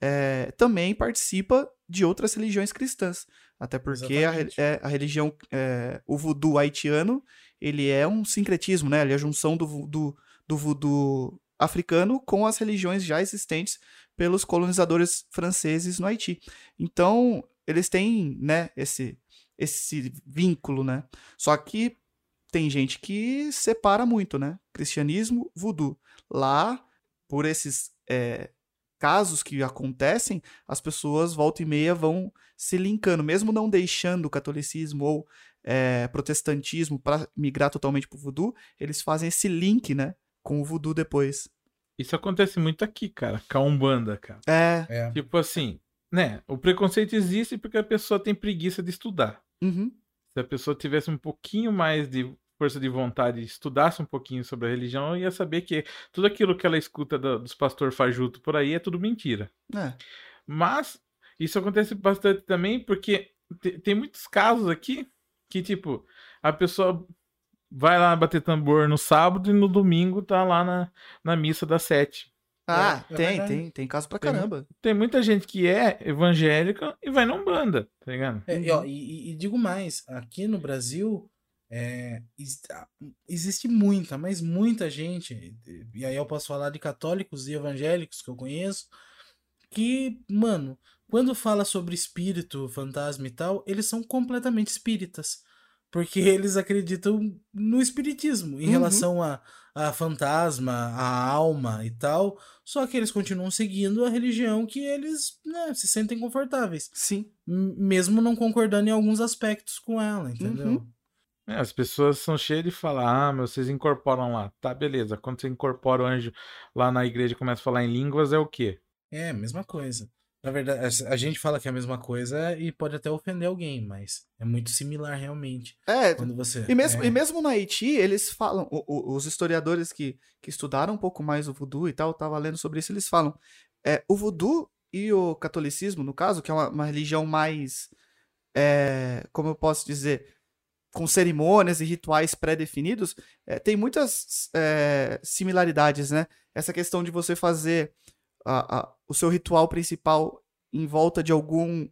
é, também participa de outras religiões cristãs. Até porque a, é, a religião, é, o voodoo haitiano, ele é um sincretismo, né? Ele é a junção do, voodoo- do voodoo africano com as religiões já existentes pelos colonizadores franceses no Haiti. Então, eles têm, né, esse, esse vínculo, né? Só que tem gente que separa muito, né? Cristianismo, voodoo. Lá, por esses é, casos que acontecem, as pessoas volta e meia vão se linkando, mesmo não deixando o catolicismo ou é, protestantismo para migrar totalmente pro voodoo, eles fazem esse link, né, com o voodoo depois. Isso acontece muito aqui, cara, com a Umbanda, cara. É, É. Tipo assim, né? O preconceito existe porque a pessoa tem preguiça de estudar. uhum, Se a pessoa tivesse um pouquinho mais de força de vontade estudasse um pouquinho sobre a religião, ia saber que tudo aquilo que ela escuta da- dos pastor fajuto por aí é tudo mentira. é, Mas isso acontece bastante também porque te- tem muitos casos aqui que, tipo, a pessoa vai lá bater tambor no sábado e no domingo tá lá na, na missa das sete. Ah, É, é tem, verdade. tem, tem caso pra Tem caramba. Tem muita gente que é evangélica e vai na Umbanda, tá ligado? É, e, ó, e- e digo mais, aqui no Brasil é, ex- existe muita, mas muita gente, e aí eu posso falar de católicos e evangélicos que eu conheço, que, mano, quando fala sobre espírito, fantasma e tal, eles são completamente espíritas. Porque eles acreditam no espiritismo em Uhum. relação a, a fantasma, a alma e tal. Só que eles continuam seguindo a religião que eles né, se sentem confortáveis Sim. mesmo não concordando em alguns aspectos com ela, entendeu? Uhum. É, as pessoas são cheias de falar, ah, mas vocês incorporam lá. Tá, beleza. Quando você incorpora o anjo lá na igreja e começa a falar em línguas, é o quê? É, mesma coisa. Na verdade, a- gente fala que é a mesma coisa e pode até ofender alguém, mas é muito similar realmente. É, Quando você. E mesmo, é, e mesmo no Haiti, eles falam, o- o- os historiadores que, que estudaram um pouco mais o voodoo e tal, tava lendo sobre isso, eles falam, é, o voodoo e o catolicismo, no caso, que é uma, uma religião mais, é, como eu posso dizer, com cerimônias e rituais pré-definidos, é, tem muitas é, similaridades, né? Essa questão de você fazer a- a- o seu ritual principal em volta de algum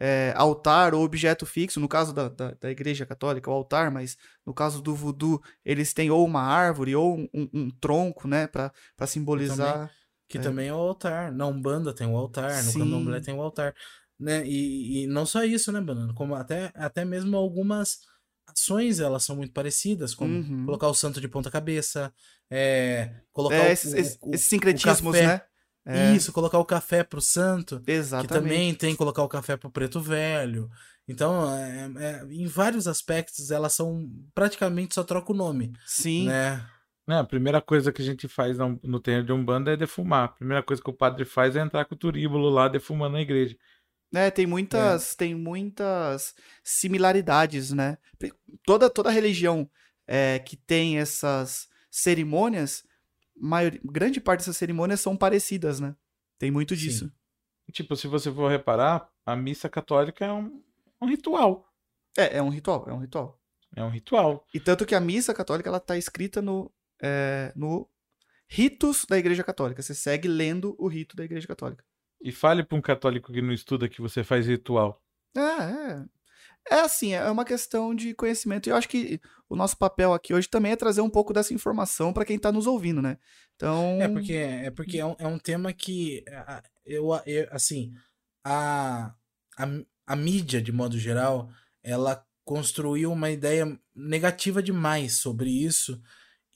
é, altar ou objeto fixo, no caso da, da, da igreja católica, o altar, mas no caso do voodoo, eles têm ou uma árvore ou um, um- um tronco, né, pra simbolizar. Que é. também é o altar. Na Umbanda tem o altar, no Sim. Candomblé tem o altar. Né? E, e não só isso, né, Banana? Como até, até mesmo algumas ações elas são muito parecidas, como Uhum. colocar o santo de ponta cabeça, é, colocar É, o, esses, o- esses- o- esses o sincretismos, café. né? É, Isso, colocar o café pro santo. Que exatamente. também tem que colocar o café pro preto velho. Então, é- é- em vários aspectos, elas são praticamente só troca o nome, Sim. né? A primeira coisa que a gente faz no, no terreiro de Umbanda é defumar. A primeira coisa que o padre faz é entrar com o turíbulo lá defumando na igreja. É, tem muitas, tem muitas similaridades, né? Toda, toda religião é, que tem essas cerimônias, maior, grande parte dessas cerimônias são parecidas, né? Tem muito Sim. disso. Tipo, se você for reparar, a missa católica é um, um ritual. É, é um ritual, é um ritual. É um ritual. E tanto que a missa católica ela tá escrita no é, no ritos da Igreja Católica. Você segue lendo o rito da Igreja Católica. E fale para um católico que não estuda que você faz ritual. Ah, é. É assim, é uma questão de conhecimento. E eu acho que o nosso papel aqui hoje também é trazer um pouco dessa informação para quem está nos ouvindo, né? Então. É porque, é, porque é, um, é um tema que eu, eu assim, a, a, a mídia, de modo geral, ela construiu uma ideia negativa demais sobre isso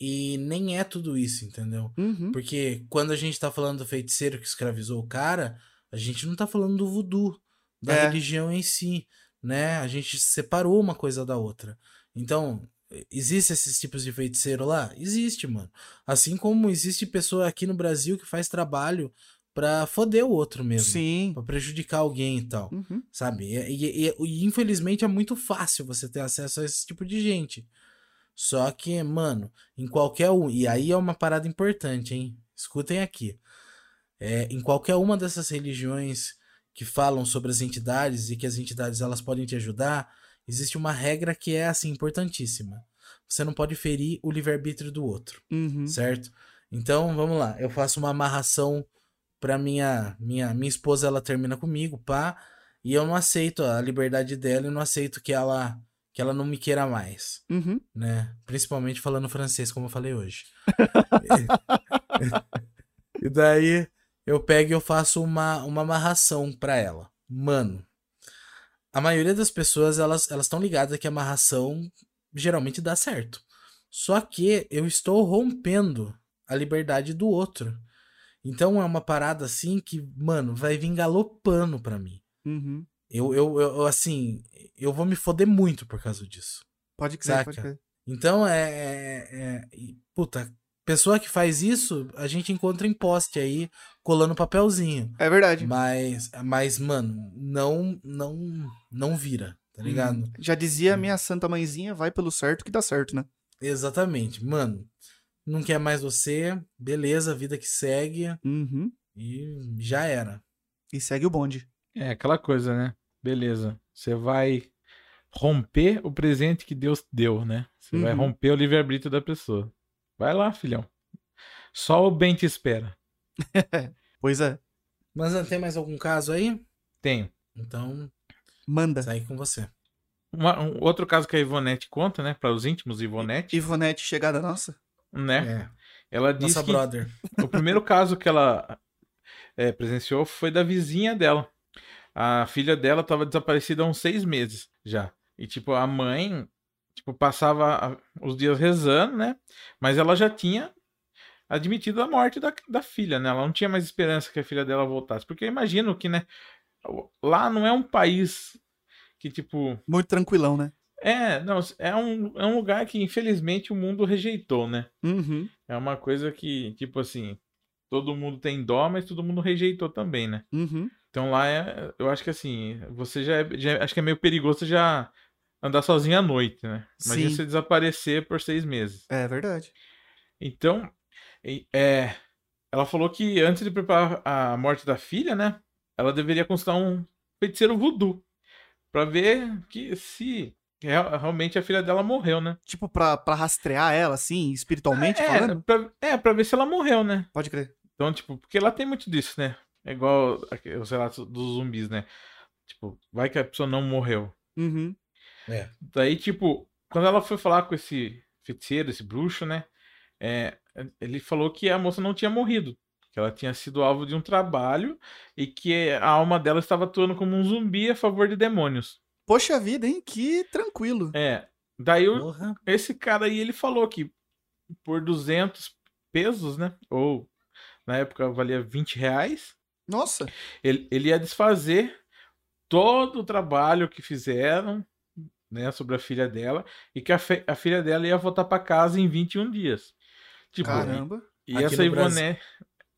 e nem é tudo isso, entendeu? Uhum. Porque quando a gente tá falando do feiticeiro que escravizou o cara, a gente não tá falando do voodoo, da é. religião em si, né? A gente separou uma coisa da outra. Então, existe esses tipos de feiticeiro lá? Existe, mano. Assim como existe pessoa aqui no Brasil que faz trabalho pra foder o outro mesmo. Sim. Pra prejudicar alguém e tal. Uhum. Sabe? E, e, e, e, infelizmente é muito fácil você ter acesso a esse tipo de gente. Só que, mano, em qualquer um. E aí é uma parada importante, hein? Escutem aqui. É, em qualquer uma dessas religiões que falam sobre as entidades e que as entidades elas podem te ajudar, existe uma regra que é assim importantíssima. Você não pode ferir o livre-arbítrio do outro, uhum. certo? Então, vamos lá. Eu faço uma amarração pra minha minha minha esposa, ela termina comigo, pá, e eu não aceito a liberdade dela, eu não aceito que ela que ela não me queira mais, uhum. né? Principalmente falando francês, como eu falei hoje. e daí eu pego e eu faço uma, uma amarração para ela. Mano, a maioria das pessoas, elas elas estão ligadas que a amarração geralmente dá certo. Só que eu estou rompendo a liberdade do outro. Então é uma parada assim que, mano, vai vir galopando pra mim. Uhum. Eu, eu, eu, assim, eu vou me foder muito por causa disso. Pode crer, pode crer. Então é, é, é, Puta, pessoa que faz isso, a gente encontra em poste aí, colando papelzinho. É verdade. Mas, mas mano, não, não, não vira, tá ligado? Hum. Já dizia a hum. minha santa mãezinha, vai pelo certo que dá certo, né? Exatamente. Mano, não quer mais você, beleza, vida que segue. Uhum. E já era. E segue o bonde. É aquela coisa, né? Beleza. Você vai romper o presente que Deus deu, né? Você uhum. vai romper o livre-arbítrio da pessoa. Vai lá, filhão. Só o bem te espera. pois é. Mas não tem mais algum caso aí? Tenho. Então, manda. Sai com você. Uma, um outro caso que a Ivonete conta, né? Para os íntimos, Ivonete. Ivonete, chegada nossa. Né? É. Ela disse Nossa que brother. o primeiro caso que ela é, presenciou foi da vizinha dela a filha dela estava desaparecida há uns seis meses já. E, tipo, a mãe, tipo, passava os dias rezando, né? Mas ela já tinha admitido a morte da, da filha, né? Ela não tinha mais esperança que a filha dela voltasse. Porque eu imagino que, né? Lá não é um país que, tipo... Muito tranquilão, né? É, não, é um, é um lugar que, infelizmente, o mundo rejeitou, né? Uhum. É uma coisa que, tipo assim, todo mundo tem dó, mas todo mundo rejeitou também, né? Uhum. Então lá é, eu acho que assim, você já, é, já acho que é meio perigoso já andar sozinho à noite, né? Imagina Sim. você desaparecer por seis meses. É verdade. Então, é, ela falou que antes de preparar a morte da filha, né? Ela deveria consultar um feiticeiro voodoo para ver que se realmente a filha dela morreu, né? Tipo, pra, pra rastrear ela, assim, espiritualmente é, falando? Pra, é, pra ver se ela morreu, né? Pode crer. Então, tipo, porque ela tem muito disso, né? É igual os relatos dos zumbis, né? Tipo, vai que a pessoa não morreu. Uhum. É. Daí, tipo, quando ela foi falar com esse feiticeiro, esse bruxo, né? É, ele falou que a moça não tinha morrido. Que ela tinha sido alvo de um trabalho e que a alma dela estava atuando como um zumbi a favor de demônios. Poxa vida, hein? Que tranquilo. É. Daí, o, esse cara aí, ele falou que por 200 pesos, né? Ou na época valia 20 reais, nossa! Ele, ele ia desfazer todo o trabalho que fizeram né, sobre a filha dela e que a, a filha dela ia voltar para casa em 21 dias. Tipo, Caramba! E, e essa Ivone.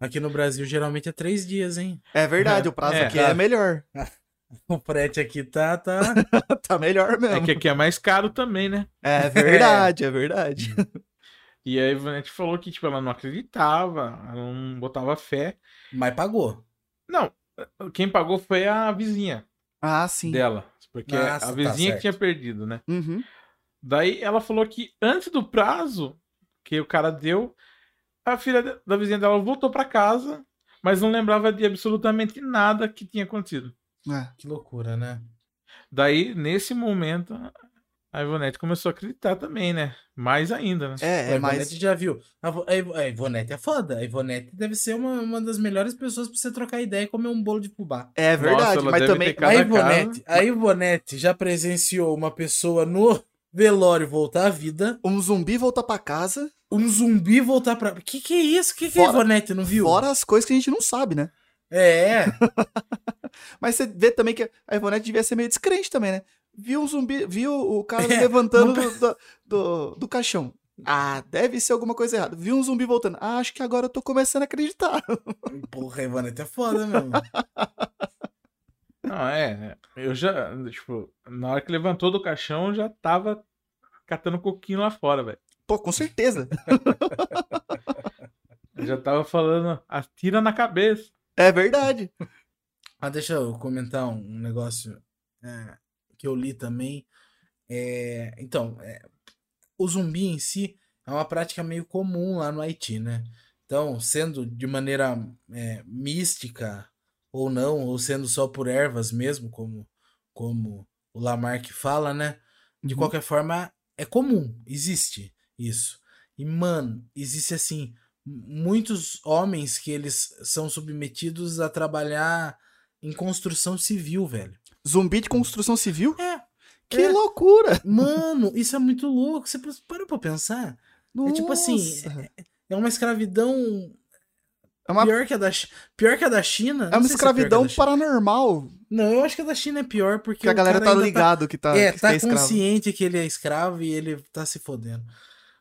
Aqui no Brasil geralmente é três dias, hein? É verdade, o prazo é, aqui é melhor. O frete aqui tá, tá... tá melhor mesmo. É que aqui é mais caro também, né? É verdade, é, é verdade. E a Ivonete falou que, tipo, ela não acreditava, ela não botava fé. Mas pagou. Não, quem pagou foi a vizinha. Ah, sim. Dela. Porque Nossa, a tá vizinha tá que tinha perdido, né? Uhum. Daí ela falou que antes do prazo que o cara deu. A filha da vizinha dela voltou para casa, mas não lembrava de absolutamente nada que tinha acontecido. É. Que loucura, né? Daí, nesse momento, a Ivonete começou a acreditar também, né? Mais ainda, né? É, é a Ivonete já viu. A, a, a Ivonete é foda. A Ivonete deve ser uma, uma das melhores pessoas pra você trocar ideia e comer um bolo de fubá. É verdade, Nossa, mas também. A Ivonete, a Ivonete já presenciou uma pessoa no velório voltar à vida. Um zumbi voltar pra casa. Um zumbi voltar pra. Que que é isso? Que que fora, a Ivonete não viu? Fora as coisas que a gente não sabe, né? É. mas você vê também que a Ivonete devia ser meio descrente também, né? Viu o zumbi, viu o cara é, levantando do, do, do, do, caixão. Ah, deve ser alguma coisa errada. Viu um zumbi voltando. Ah, acho que agora eu tô começando a acreditar. Porra, Ivanete é foda mesmo. Não, é. Eu já, tipo, na hora que levantou do caixão, já tava catando coquinho lá fora, velho. Pô, com certeza. eu já tava falando, atira na cabeça. É verdade. Ah, deixa eu comentar um negócio. É, que eu li também. É, então, é, o zumbi em si é uma prática meio comum lá no Haiti, né? Então, sendo de maneira é, mística ou não, ou sendo só por ervas mesmo, como, como o Lamarck fala, né? De uhum. qualquer forma, é comum, existe isso. E, mano, existe assim, muitos homens que eles são submetidos a trabalhar em construção civil, velho. Zumbi de construção civil? É. Que é. loucura! Mano, isso é muito louco. Você parou pra pensar? Nossa. É tipo assim, é, é uma escravidão é uma... Pior, que a da, pior que a da China. É uma escravidão é paranormal. Não, eu acho que a da China é pior porque. Que a galera tá, tá ligado tá, que tá. É, que tá é consciente que ele é escravo e ele tá se fodendo.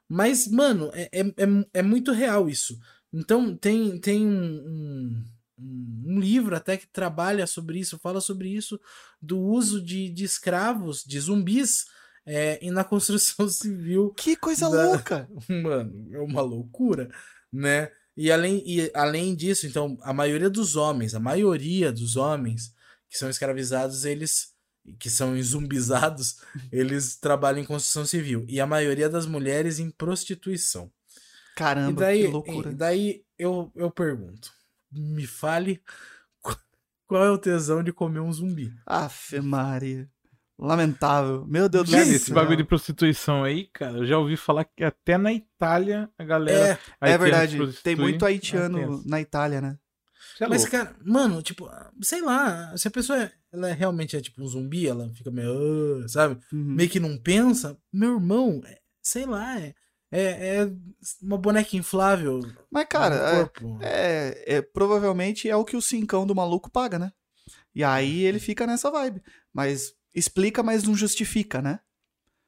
Mas, mano, é, é, é, é muito real isso. Então, tem, tem um, um livro até que trabalha sobre isso, fala sobre isso, do uso de, de escravos, de zumbis, é, e na construção civil. Que coisa da... louca! Mano, é uma loucura, né? E além, e além disso, então, a maioria dos homens, a maioria dos homens que são escravizados, eles que são zumbizados, eles trabalham em construção civil. E a maioria das mulheres em prostituição. Caramba, daí, que loucura. E daí eu, eu pergunto, me fale qual é o tesão de comer um zumbi. Aff, Maria. Lamentável. Meu Deus do céu. Esse bagulho de prostituição aí, cara, eu já ouvi falar que até na Itália a galera. É, é verdade. Tem muito haitiano é na Itália, né? É Mas, cara, mano, tipo, sei lá, se a pessoa é, ela realmente é tipo um zumbi, ela fica meio, uh, sabe? Uhum. Meio que não pensa. Meu irmão, é, sei lá, é, é, é uma boneca inflável. Mas, cara, é, é, é, provavelmente é o que o cincão do maluco paga, né? E aí ele fica nessa vibe. Mas explica, mas não justifica, né?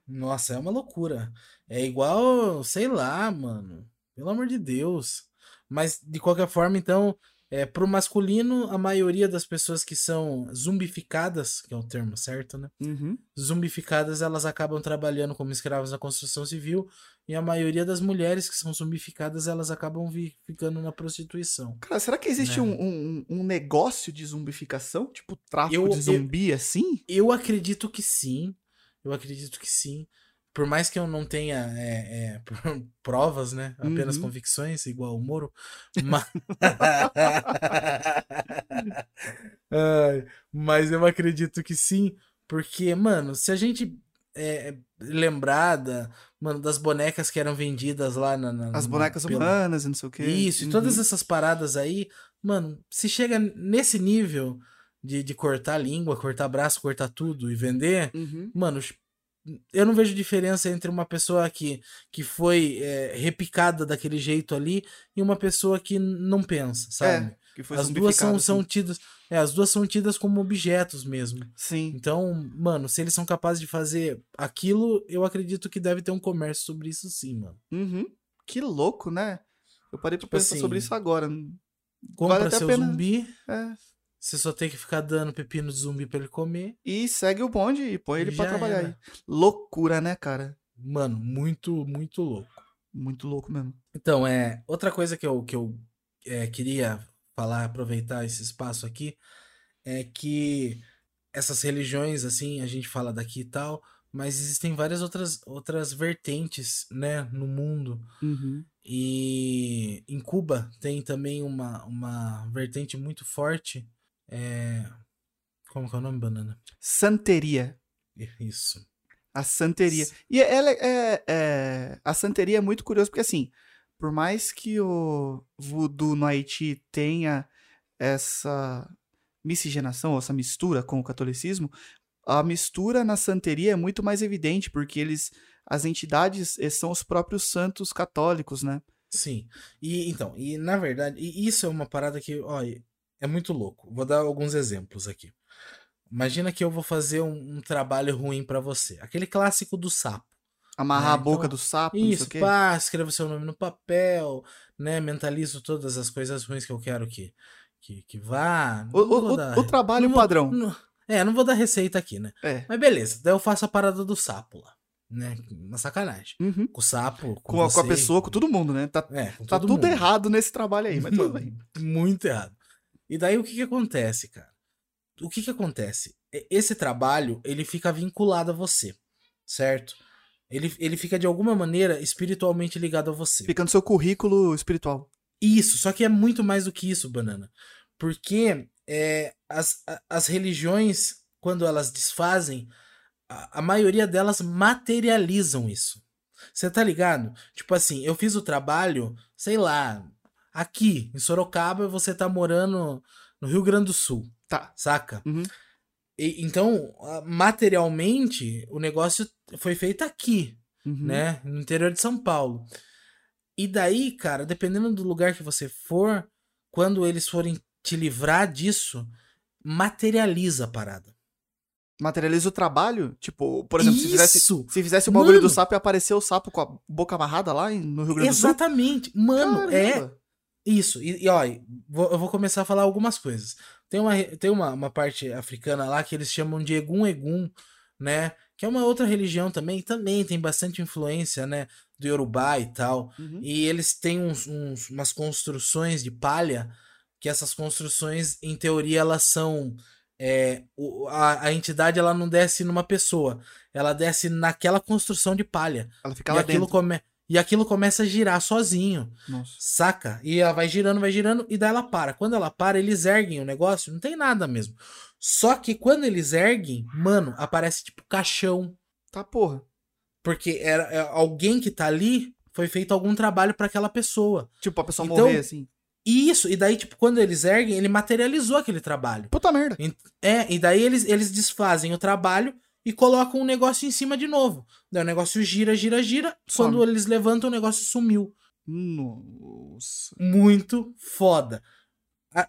Nossa, é uma loucura. É igual, sei lá, mano. Pelo amor de Deus. Mas, de qualquer forma, então, é, pro masculino, a maioria das pessoas que são zumbificadas, que é o termo certo, né? Uhum. Zumbificadas, elas acabam trabalhando como escravos na construção civil. E a maioria das mulheres que são zumbificadas, elas acabam ficando na prostituição. Cara, será que existe né? um, um, um, negócio de zumbificação? Tipo, tráfico eu, de zumbi, eu, assim? Eu acredito que sim. Eu acredito que sim por mais que eu não tenha é, é, provas, né? Apenas uhum. convicções, igual o Moro. Mas... mas eu acredito que sim, porque, mano, se a gente é, lembrar da, mano, das bonecas que eram vendidas lá na. na As bonecas na, humanas e não sei o que. Isso, uhum. e todas essas paradas aí, mano, se chega nesse nível de, de cortar língua, cortar braço, cortar tudo e vender, uhum. mano, eu não vejo diferença entre uma pessoa que, que foi é, repicada daquele jeito ali e uma pessoa que não pensa, sabe? É, que foi as duas são, assim. são tidas, é, as duas são tidas como objetos mesmo. Sim. Então, mano, se eles são capazes de fazer aquilo, eu acredito que deve ter um comércio sobre isso sim, mano. Uhum. Que louco, né? Eu parei pra tipo pensar assim, sobre isso agora. Compra vale seu zumbi. É você só tem que ficar dando pepino de zumbi pra ele comer. E segue o bonde e põe ele para trabalhar aí. Loucura, né, cara? Mano, muito, muito louco. Muito louco mesmo. Então, é. Outra coisa que eu, que eu é, queria falar, aproveitar esse espaço aqui, é que essas religiões, assim, a gente fala daqui e tal, mas existem várias outras, outras vertentes, né, no mundo. Uhum. E em Cuba tem também uma, uma vertente muito forte. É... Como que é o nome, Banana? Santeria. Isso. A santeria. E ela é, é, A santeria é muito curioso, porque assim, por mais que o voodoo no Haiti tenha essa miscigenação, essa mistura com o catolicismo, a mistura na santeria é muito mais evidente, porque eles. As entidades são os próprios santos católicos, né? Sim. E então, e na verdade, e isso é uma parada que, olha, é muito louco. Vou dar alguns exemplos aqui. Imagina que eu vou fazer um, um trabalho ruim para você. Aquele clássico do sapo. Amarrar né? a boca então, do sapo. Isso, pá, escrevo seu nome no papel, né? Mentalizo todas as coisas ruins que eu quero que, que, que vá. O, o, dar, o, trabalho não padrão. Não, é, não vou dar receita aqui, né? É. Mas beleza, daí eu faço a parada do sapo lá. Né? Uma sacanagem. Uhum. Com o sapo. Com, com, a, com, a, pessoa, com todo mundo, né? Tá, é, tá tudo mundo. errado nesse trabalho aí, mas tudo bem. Muito errado. E daí o que que acontece, cara? O que que acontece? Esse trabalho, ele fica vinculado a você, certo? Ele, ele fica de alguma maneira espiritualmente ligado a você. Fica no seu currículo espiritual. Isso, só que é muito mais do que isso, Banana. Porque é, as, as religiões, quando elas desfazem, a, a maioria delas materializam isso. Você tá ligado? Tipo assim, eu fiz o trabalho, sei lá, aqui em Sorocaba você tá morando no Rio Grande do Sul. Tá. Saca? Uhum. E, então, materialmente, o negócio foi feito aqui, uhum. né? No interior de São Paulo. E daí, cara, dependendo do lugar que você for, quando eles forem te livrar disso, materializa a parada. Materializa o trabalho? Tipo, por exemplo, se fizesse, se fizesse o bagulho Mano, do sapo e aparecer o sapo com a boca amarrada lá no Rio Grande do Sul? Exatamente. Mano, é Caramba. é isso. E, e ó, vou, eu vou começar a falar algumas coisas. Tem, uma, tem uma, uma parte africana lá que eles chamam de Egum Egum, né? Que é uma outra religião também, também tem bastante influência, né? Do Yorubá e tal. Uhum. E eles têm uns, uns, umas construções de palha, que essas construções, em teoria, elas são. É, a, a entidade ela não desce numa pessoa, ela desce naquela construção de palha. Ela fica lá e aquilo dentro. Come, e aquilo começa a girar sozinho. Nossa. Saca? E ela vai girando, vai girando, e daí ela para. Quando ela para, eles erguem o negócio, não tem nada mesmo. Só que quando eles erguem, mano, aparece tipo caixão. Tá porra. Porque era, é, alguém que tá ali foi feito algum trabalho para aquela pessoa. Tipo, a pessoa então, morrer assim. Isso, e daí, tipo, quando eles erguem, ele materializou aquele trabalho. Puta merda. É, e daí eles, eles desfazem o trabalho e colocam um negócio em cima de novo. Daí o negócio gira, gira, gira. Some. Quando eles levantam, o negócio sumiu. Nossa. Muito foda.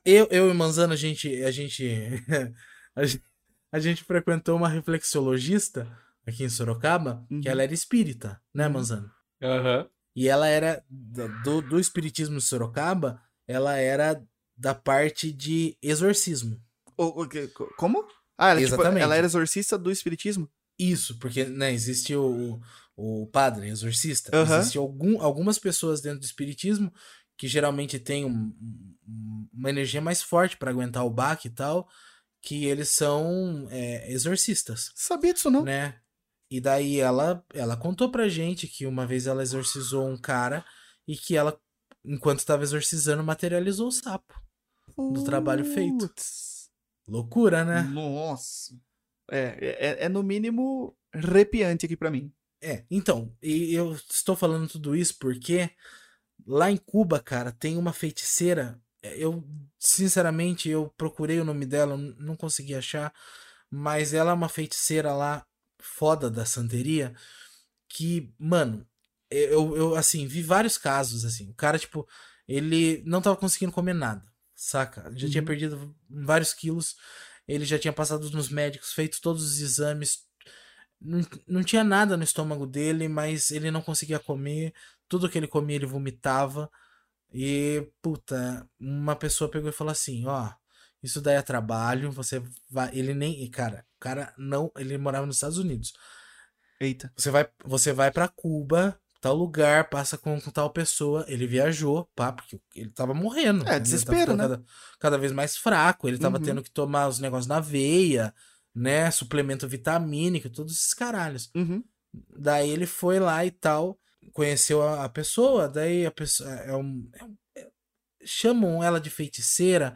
Eu, eu e Manzano, a gente. A gente, a gente, a gente frequentou uma reflexologista aqui em Sorocaba, uhum. que ela era espírita, né, Uhum. Manzano? Aham. E ela era. Do, do espiritismo de Sorocaba, ela era da parte de exorcismo. O, o, como? Ah, ela, tipo, Exatamente. ela era exorcista do espiritismo? Isso, porque né, existe o, o padre exorcista. Aham. Existe algum, algumas pessoas dentro do espiritismo que geralmente têm um- um- uma energia mais forte para aguentar o baque e tal, que eles são é, exorcistas, Sabia disso não? né? E daí ela, ela contou pra gente que uma vez ela exorcizou um cara e que ela, enquanto estava exorcizando, materializou o sapo. do trabalho feito. Loucura, né? Nossa. É, é, é no mínimo arrepiante aqui pra mim. É, então, e eu estou falando tudo isso porque lá em Cuba, cara, tem uma feiticeira. é, Eu, sinceramente, eu procurei o nome dela, não consegui achar, mas ela é uma feiticeira lá foda da santeria que, mano, eu, eu assim, vi vários casos assim. O cara, tipo, ele não tava conseguindo comer nada, saca? Já tinha Uhum. perdido vários quilos, ele já tinha passado nos médicos, feito todos os exames, não, não tinha nada no estômago dele, mas ele não conseguia comer. Tudo que ele comia, ele vomitava. E, puta, uma pessoa pegou e falou assim: Ó, isso daí é trabalho, você vai. Ele nem. e, Cara, o cara não. Ele morava nos Estados Unidos. Eita. Você vai, você vai para Cuba, tal lugar, passa com, com tal pessoa. Ele viajou, pá, porque ele tava morrendo. É, desespero, né? Cada, cada vez mais fraco. Ele tava Uhum. tendo que tomar os negócios na veia, né? Suplemento vitamínico, todos esses caralhos. Uhum. Daí ele foi lá e tal, conheceu a, a pessoa, daí a pessoa é um, é um é, chamam ela de feiticeira,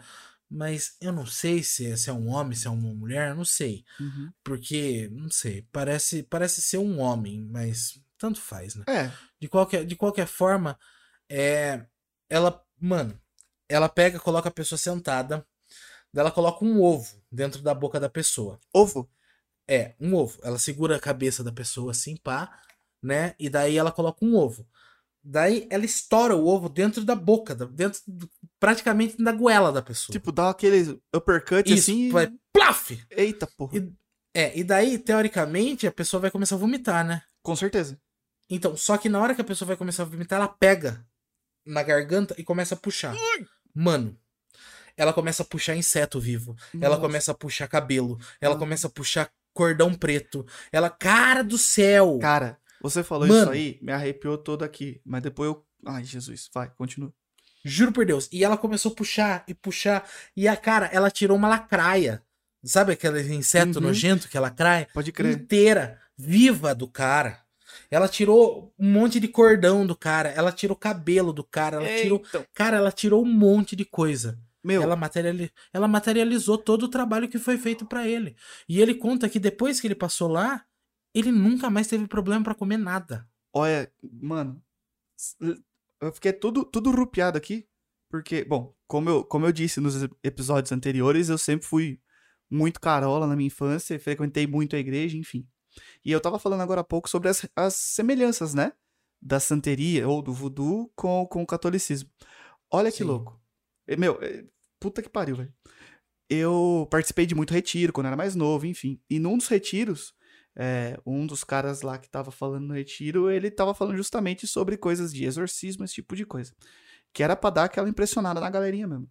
mas eu não sei se, é, se é um homem, se é uma mulher, não sei. Uhum. Porque, não sei, parece, parece ser um homem, mas tanto faz, né? É. De qualquer, de qualquer forma, é, ela, mano, ela pega, coloca a pessoa sentada, ela coloca um ovo dentro da boca da pessoa. Ovo? É, um ovo. Ela segura a cabeça da pessoa assim, pá, né? E daí ela coloca um ovo. Daí ela estoura o ovo dentro da boca, dentro praticamente da goela da pessoa. Tipo, dá aquele uppercut Isso, assim. vai plaf! Eita, porra. E, é, e daí, teoricamente, a pessoa vai começar a vomitar, né? Com certeza. Então, só que na hora que a pessoa vai começar a vomitar, ela pega na garganta e começa a puxar. Mano, ela começa a puxar inseto vivo. Ela Nossa. começa a puxar cabelo. Ela Ah. começa a puxar cordão preto. Ela, cara do céu! Cara, você falou Mano. isso aí, me arrepiou todo aqui. Mas depois eu. Ai, Jesus, vai, continua. Juro por Deus. E ela começou a puxar e puxar. E a cara, ela tirou uma lacraia. Sabe aquele inseto Uhum. nojento que ela lacraia? Pode crer. Inteira, viva do cara. Ela tirou um monte de cordão do cara. Ela tirou cabelo do cara. Ela tirou. Eita, Cara, ela tirou um monte de coisa. Meu, Ela, materiali... ela materializou todo o trabalho que foi feito pra ele. E ele conta que depois que ele passou lá, ele nunca mais teve problema pra comer nada. olha, mano. Eu fiquei tudo, tudo rupiado aqui. Porque, bom, como eu, como eu disse nos episódios anteriores, eu sempre fui muito carola na minha infância, frequentei muito a igreja, enfim. E eu tava falando agora há pouco sobre as, as semelhanças, né? Da santeria ou do voodoo com, com o catolicismo. Olha que Sim. louco. Eh, Meu, eh, puta que pariu, velho. Eu participei de muito retiro quando era mais novo, enfim. E num dos retiros, é, um dos caras lá que tava falando no retiro, ele tava falando justamente sobre coisas de exorcismo, esse tipo de coisa. Que era pra dar aquela impressionada na galerinha mesmo.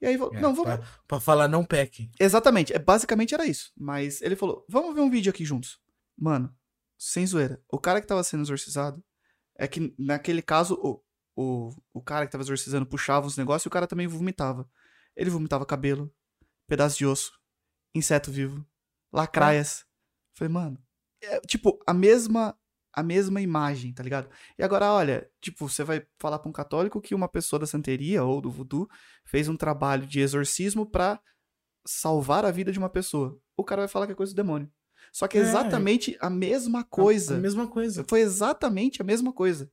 E aí, É, não, vamos, pra, pra falar não peque. Exatamente, é, basicamente era isso. Mas ele falou: vamos ver um vídeo aqui juntos. Mano, sem zoeira. O cara que tava sendo exorcizado é que naquele caso o, o, o cara que tava exorcizando puxava os negócios e o cara também vomitava. Ele vomitava cabelo, pedaço de osso, inseto vivo, lacraias. Falei, mano, é tipo a mesma a mesma imagem, tá ligado? E agora, olha, tipo, você vai falar pra um católico que uma pessoa da santeria ou do voodoo fez um trabalho de exorcismo pra salvar a vida de uma pessoa. O cara vai falar que é coisa do demônio. Só que é exatamente a mesma coisa. A, a mesma coisa. Foi exatamente a mesma coisa.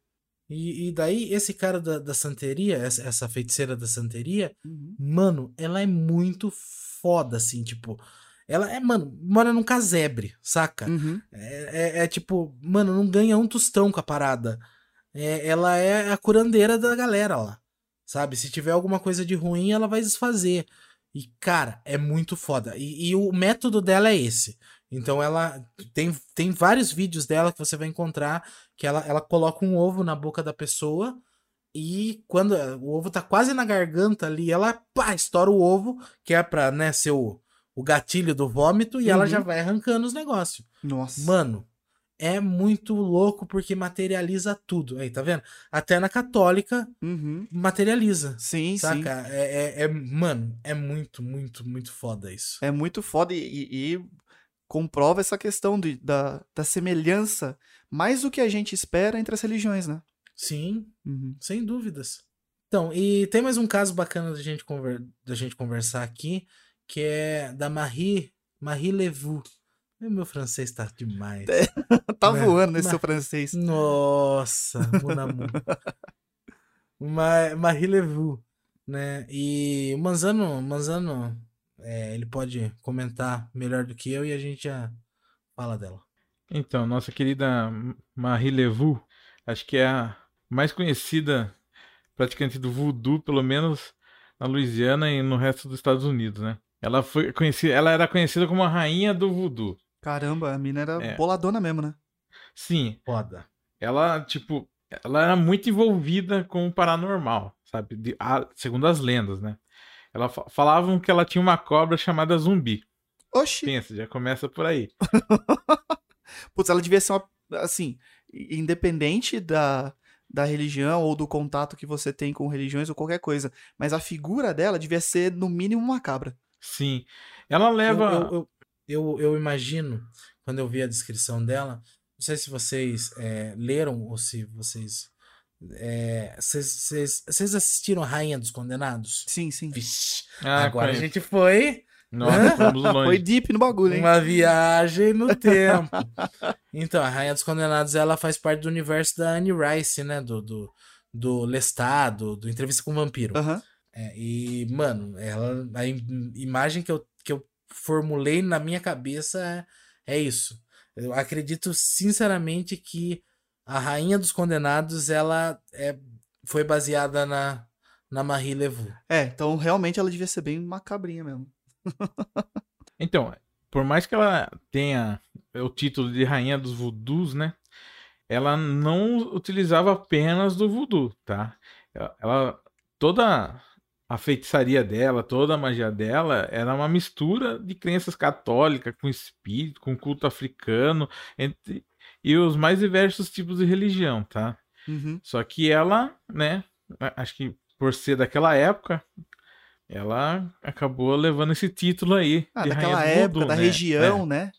E, e daí, esse cara da, da santeria, essa, essa feiticeira da santeria, mano, ela é muito foda, assim, tipo. Ela é, mano, mora num casebre, saca? Uhum. É, é- é tipo, mano, não ganha um tostão com a parada. É, ela é a curandeira da galera lá. Sabe? Se tiver alguma coisa de ruim, ela vai desfazer. E, cara, é muito foda. E, e o método dela é esse. Então ela tem, tem vários vídeos dela que você vai encontrar que ela, ela coloca um ovo na boca da pessoa e quando o ovo tá quase na garganta ali, ela pá, estoura o ovo, que é pra né, ser o, o gatilho do vômito, e ela Uhum. já vai arrancando os negócios. Nossa. Mano, é muito louco porque materializa tudo. Aí, tá vendo? Até na católica Uhum. materializa. Sim, sim. Saca? É, é, é- mano, é muito, muito, muito foda isso. É muito foda e- e comprova essa questão de, da, da semelhança mais do que a gente espera entre as religiões, né? Sim, Uhum. sem dúvidas. Então, e tem mais um caso bacana da gente, conver- da gente conversar aqui, que é da Marie, Marie Levu. Meu francês tá demais. tá Né? voando nesse Mas- seu francês. Nossa, mon amour. Ma- Marie Levu, né? E o Manzano, Manzano, é, ele pode comentar melhor do que eu e a gente já fala dela. Então, nossa querida Marie Levu, acho que é a mais conhecida praticante do voodoo, pelo menos na Louisiana e no resto dos Estados Unidos, né? Ela foi conhecida, ela era conhecida como a rainha do voodoo. Caramba, a mina era É. boladona mesmo, né? Sim, Foda. ela, tipo, ela era muito envolvida com o paranormal, sabe? De- a- segundo as lendas, né? Ela fa- falavam que ela tinha uma cobra chamada zumbi. Oxi. Pensa, já começa por aí. Putz, ela devia ser uma. Assim, independente da, da religião ou do contato que você tem com religiões ou qualquer coisa. Mas a figura dela devia ser, no mínimo, macabra. Sim. Ela Eu, leva. eu, eu, eu, eu imagino, quando eu vi a descrição dela, não sei se vocês é, leram ou se vocês. É, vocês assistiram a Rainha dos Condenados? Sim, sim. Vixe, ah, agora a gente foi. Nossa, fomos longe. Foi deep no bagulho, hein? Uma viagem no tempo. então, a Rainha dos Condenados, ela faz parte do universo da Anne Rice, né? Do, do, do Lestat, do, do Entrevista com o Vampiro. Uhum. É, e, mano, ela, a imagem que eu, que eu formulei na minha cabeça é, é isso. Eu acredito sinceramente que a Rainha dos Condenados, ela é, foi baseada na, na Marie Levu. É, então realmente ela devia ser bem macabrinha mesmo. então, por mais que ela tenha o título de Rainha dos Voodoos, né? Ela não utilizava apenas do voodoo, tá? Ela toda a feitiçaria dela, toda a magia dela era uma mistura de crenças católicas com espírito, com culto africano entre, e os mais diversos tipos de religião, tá? Uhum. Só que ela, né, acho que por ser daquela época, ela acabou levando esse título aí. Ah, daquela época, da né? região, é. né?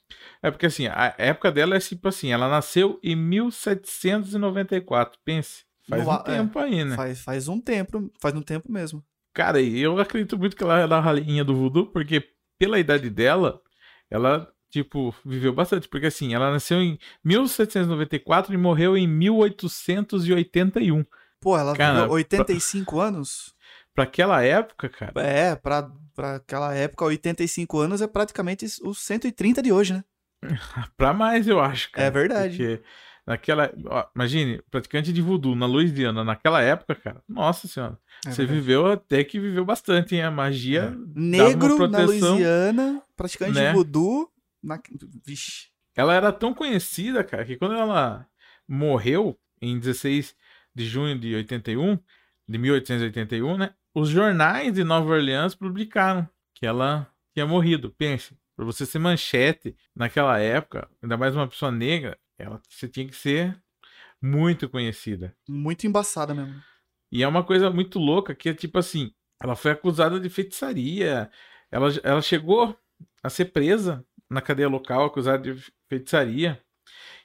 É porque assim, a época dela é tipo assim, ela nasceu em 1794, pense. Faz no, um é, tempo aí, né? Faz, faz um tempo, faz um tempo mesmo. Cara, eu acredito muito que ela é da rainha do voodoo, porque pela idade dela, ela, tipo, viveu bastante. Porque assim, ela nasceu em 1794 e morreu em 1881. Pô, ela cara, viveu 85 pra... anos? Pra aquela época, cara. É, pra, pra aquela época, 85 anos é praticamente os 130 de hoje, né? pra mais, eu acho, cara. É verdade. Porque naquela. Ó, imagine, praticante de voodoo na Louisiana, naquela época, cara. Nossa senhora. É você viveu até que viveu bastante, hein? A magia. É. Negro na Louisiana, praticante né? de voodoo. Na... Vixe. Ela era tão conhecida, cara, que quando ela morreu em 16 de junho de 81, de 1881, né? Os jornais de Nova Orleans publicaram que ela tinha morrido. Pense, para você ser manchete naquela época, ainda mais uma pessoa negra, ela você tinha que ser muito conhecida. Muito embaçada mesmo. E é uma coisa muito louca que é tipo assim, ela foi acusada de feitiçaria. Ela, ela chegou a ser presa na cadeia local, acusada de feitiçaria.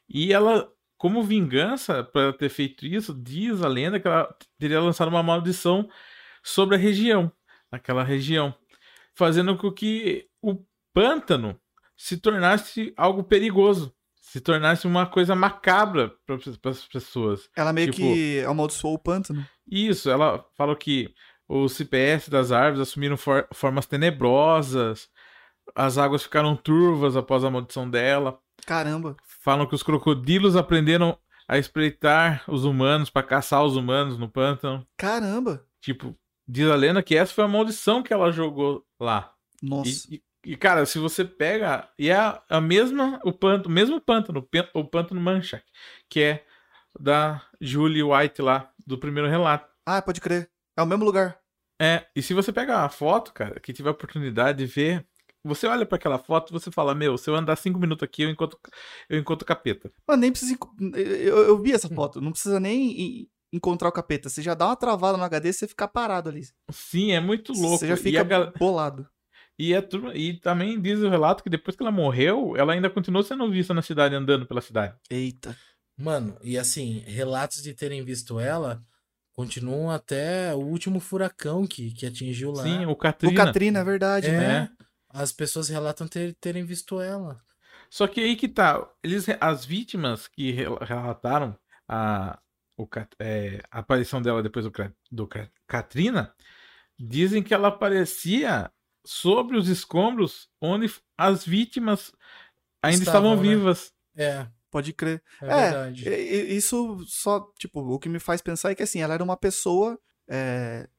E ela, como vingança para ter feito isso, diz a lenda que ela teria lançado uma maldição sobre a região, aquela região, fazendo com que o pântano se tornasse algo perigoso se tornasse uma coisa macabra para as pessoas. Ela meio tipo, que amaldiçoou o pântano. Isso, ela falou que os CPS das árvores assumiram for formas tenebrosas, as águas ficaram turvas após a maldição dela. Caramba. Falam que os crocodilos aprenderam a espreitar os humanos para caçar os humanos no pântano. Caramba. Tipo, diz a lenda que essa foi a maldição que ela jogou lá. Nossa. E, e, cara, se você pega. E é a, a mesma. O pântano, mesmo pântano, o pântano Manchak, que é da Julie White lá, do primeiro relato. Ah, pode crer. É o mesmo lugar. É, e se você pegar a foto, cara, que tiver a oportunidade de ver, você olha para aquela foto e você fala, meu, se eu andar cinco minutos aqui, eu encontro, eu encontro capeta. Mas nem precisa. Eu, eu vi essa foto, não precisa nem encontrar o capeta. Você já dá uma travada no HD e você fica parado ali. Sim, é muito louco. Você já fica a... bolado. E, é tudo, e também diz o relato que depois que ela morreu, ela ainda continuou sendo vista na cidade, andando pela cidade. Eita. Mano, e assim, relatos de terem visto ela continuam até o último furacão que, que atingiu lá. Sim, o Katrina. O Katrina, é verdade. É, é. As pessoas relatam ter, terem visto ela. Só que aí que tá. Eles, as vítimas que relataram a, o, é, a aparição dela depois do, do Katrina dizem que ela aparecia sobre os escombros onde as vítimas ainda estavam, estavam né? vivas. É. Pode crer. É, é verdade. Isso só, tipo, o que me faz pensar é que assim, ela era uma pessoa. É,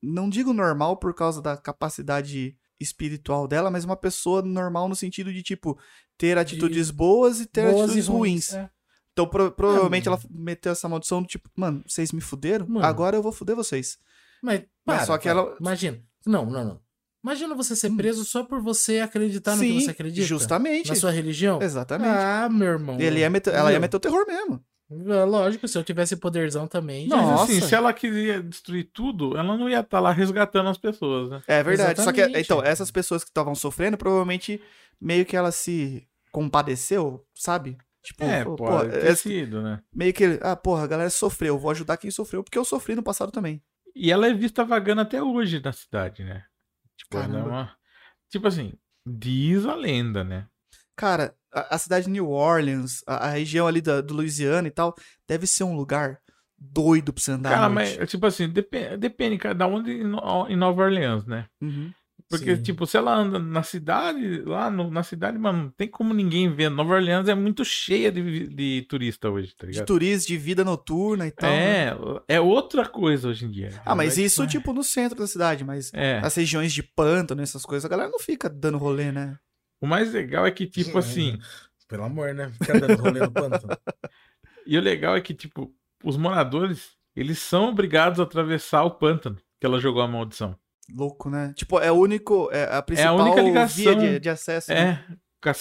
não digo normal por causa da capacidade espiritual dela, mas uma pessoa normal no sentido de, tipo, ter atitudes de... boas e ter boas atitudes e ruins. ruins. É. Então, pro, provavelmente é, ela meteu essa maldição do tipo, mano, vocês me fuderam? Mano. Agora eu vou fuder vocês. Mas, para, mas só que ela. Imagina. Não, não, não. Imagina você ser hum. preso só por você acreditar Sim, no que você acredita. Justamente. Na sua religião? Exatamente. Ah, meu irmão. Ele ia meter, ela ia meter o terror mesmo. É, lógico, se eu tivesse poderzão também. Não, Mas assim, se ela queria destruir tudo, ela não ia estar tá lá resgatando as pessoas, né? É verdade. Exatamente. Só que, então, essas pessoas que estavam sofrendo, provavelmente meio que ela se compadeceu, sabe? Tipo, é, pô, pode ter é, sido, né? Meio que, ah, porra, a galera sofreu, vou ajudar quem sofreu, porque eu sofri no passado também. E ela é vista vagando até hoje na cidade, né? Tipo, é uma... tipo assim, diz a lenda, né? Cara, a, a cidade de New Orleans, a, a região ali da, do Louisiana e tal, deve ser um lugar doido pra você andar. Cara, mas, tipo assim, depende, depende da onde em Nova Orleans, né? Uhum. Porque, Sim. tipo, se ela anda na cidade, lá no, na cidade, mano, não tem como ninguém ver. Nova Orleans é muito cheia de, de turista hoje, tá ligado? De turista, de vida noturna e tal. É, né? é outra coisa hoje em dia. Ah, mas isso, é. tipo, no centro da cidade, mas é. as regiões de pântano, essas coisas, a galera não fica dando rolê, né? O mais legal é que, tipo é. assim. Pelo amor, né? Fica dando rolê no pântano. e o legal é que, tipo, os moradores, eles são obrigados a atravessar o pântano que ela jogou a maldição. Louco, né? Tipo, é o único. É a principal é a única ligação, via de, de acesso. É, né?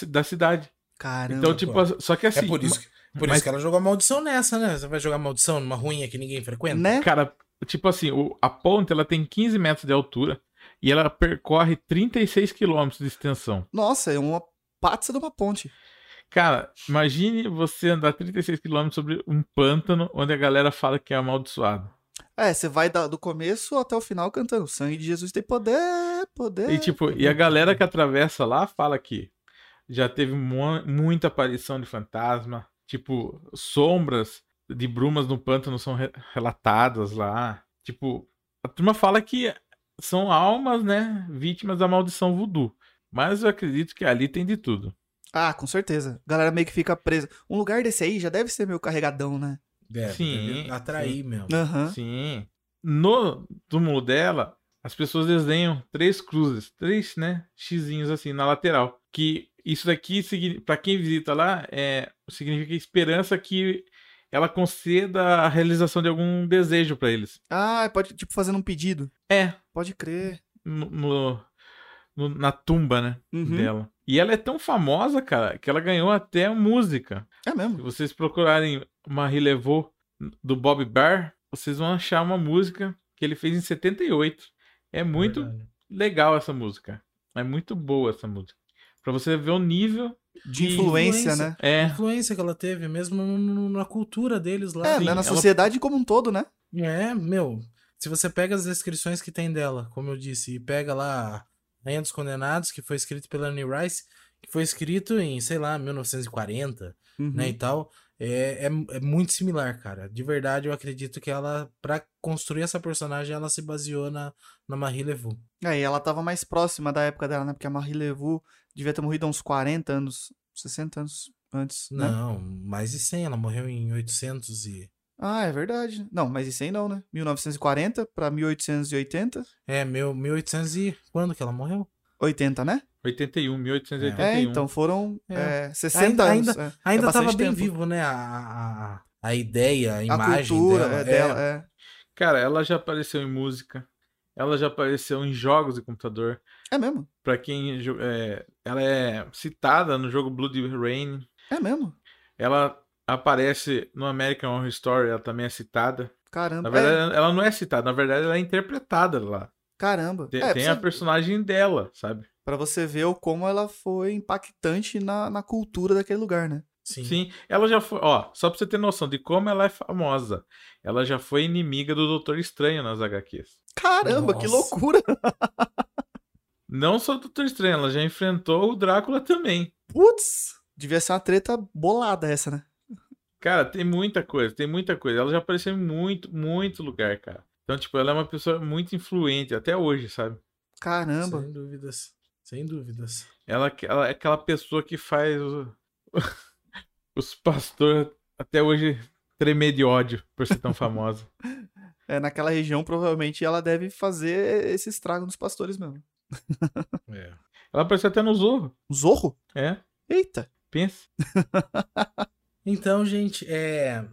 da cidade. Caramba. Então, tipo, pô. só que assim. É por isso, por mas... isso que ela jogou a maldição nessa, né? Você vai jogar maldição numa ruinha que ninguém frequenta? Né? Cara, tipo assim, o, a ponte ela tem 15 metros de altura e ela percorre 36 quilômetros de extensão. Nossa, é uma pátria de uma ponte. Cara, imagine você andar 36 quilômetros sobre um pântano onde a galera fala que é amaldiçoado. É, você vai do começo até o final cantando. O sangue de Jesus tem poder, poder. E tipo, e a galera que atravessa lá fala que já teve mu muita aparição de fantasma. Tipo, sombras de brumas no pântano são re relatadas lá. Tipo, a turma fala que são almas, né, vítimas da maldição voodoo. Mas eu acredito que ali tem de tudo. Ah, com certeza. A galera meio que fica presa. Um lugar desse aí já deve ser meio carregadão, né? Deve, sim, atrair sim. mesmo. Uhum. Sim. No túmulo dela, as pessoas desenham três cruzes, três, né, xizinhos assim na lateral. Que isso daqui, para quem visita lá, é, significa esperança que ela conceda a realização de algum desejo para eles. Ah, pode, tipo, fazendo um pedido. É. Pode crer. No, no, no na tumba, né, uhum. dela. E ela é tão famosa, cara, que ela ganhou até música. É mesmo? Se vocês procurarem Marie Levaux do Bob Barr, vocês vão achar uma música que ele fez em 78. É muito Verdade. legal essa música. É muito boa essa música. Pra você ver o nível de, de influência, influência, né? É. influência que ela teve, mesmo na cultura deles lá. É, Sim, na sociedade ela... como um todo, né? É, meu. Se você pega as descrições que tem dela, como eu disse, e pega lá Rainha dos Condenados, que foi escrito pela Annie Rice, que foi escrito em, sei lá, 1940, uhum. né, e tal. É, é, é, muito similar, cara. De verdade, eu acredito que ela, para construir essa personagem, ela se baseou na, na Marie Levu. É, e ela tava mais próxima da época dela, né? Porque a Marie Levu devia ter morrido há uns 40 anos, 60 anos antes, né? Não, mais de 100. Ela morreu em 800 e... Ah, é verdade. Não, mas isso aí não, né? 1940 pra 1880. É, meu, 1800 e... Quando que ela morreu? 80, né? 81, 1881. É, então foram é. É, 60 ainda, anos. Ainda, é, ainda tava bem vivo, né? A, a, a ideia, a imagem a cultura dela. É, dela é. Cara, ela já apareceu em música. Ela já apareceu em jogos de computador. É mesmo? Pra quem. É, ela é citada no jogo Blood Rain. É mesmo? Ela aparece no American Horror Story, ela também é citada. Caramba. Na verdade, ela não é citada, na verdade, ela é interpretada lá. Caramba. Tem, é, tem a personagem dela, sabe? para você ver o como ela foi impactante na, na cultura daquele lugar, né? Sim. Sim, ela já foi, ó, só pra você ter noção de como ela é famosa. Ela já foi inimiga do Doutor Estranho nas HQs. Caramba, Nossa. que loucura! Não só o Doutor Estranho, ela já enfrentou o Drácula também. Putz, devia ser uma treta bolada essa, né? Cara, tem muita coisa, tem muita coisa. Ela já apareceu em muito, muito lugar, cara. Então, tipo, ela é uma pessoa muito influente até hoje, sabe? Caramba. Sem dúvidas. Sem dúvidas. Ela, ela é aquela pessoa que faz o, os pastores até hoje tremer de ódio por ser tão famosa. É, naquela região, provavelmente, ela deve fazer esse estrago nos pastores mesmo. É. Ela apareceu até no Zorro. Zorro? É. Eita. Pensa. Então, gente, é,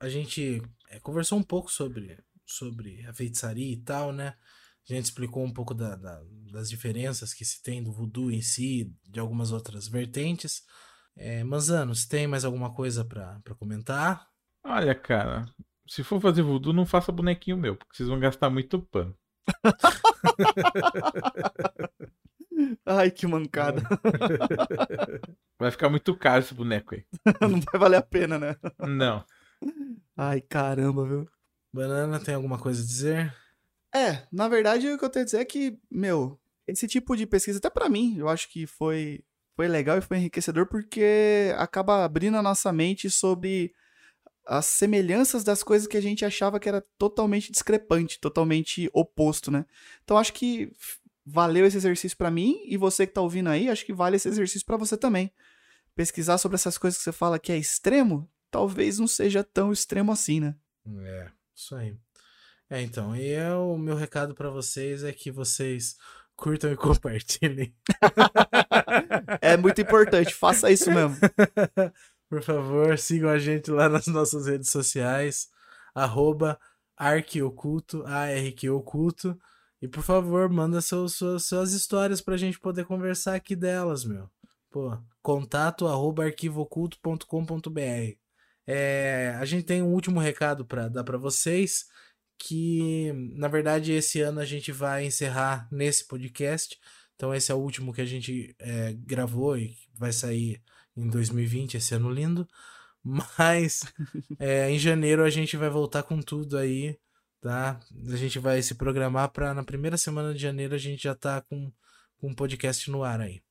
a gente é, conversou um pouco sobre, sobre a feitiçaria e tal, né? A gente explicou um pouco da, da, das diferenças que se tem do voodoo em si, de algumas outras vertentes. É, Manzano, você tem mais alguma coisa para comentar? Olha, cara, se for fazer voodoo, não faça bonequinho meu, porque vocês vão gastar muito pano. Ai, que mancada. Vai ficar muito caro esse boneco aí. Não vai valer a pena, né? Não. Ai, caramba, viu? Banana, tem alguma coisa a dizer? É, na verdade, o que eu tenho a dizer é que, meu, esse tipo de pesquisa, até para mim, eu acho que foi, foi legal e foi enriquecedor porque acaba abrindo a nossa mente sobre as semelhanças das coisas que a gente achava que era totalmente discrepante, totalmente oposto, né? Então acho que valeu esse exercício para mim e você que tá ouvindo aí, acho que vale esse exercício para você também. Pesquisar sobre essas coisas que você fala que é extremo, talvez não seja tão extremo assim, né? É, isso aí. É, então, e é o meu recado para vocês é que vocês curtam e compartilhem. é muito importante, faça isso mesmo. Por favor, sigam a gente lá nas nossas redes sociais, arroba arquioculto, A-R-Q-Oculto. E por favor, manda suas, suas histórias pra gente poder conversar aqui delas, meu. Pô, contato arroba arquivoculto.com.br. É, a gente tem um último recado para dar para vocês, que na verdade esse ano a gente vai encerrar nesse podcast. Então esse é o último que a gente é, gravou e vai sair em 2020, esse ano lindo. Mas é, em janeiro a gente vai voltar com tudo aí, tá? A gente vai se programar para na primeira semana de janeiro a gente já tá com, com um podcast no ar aí.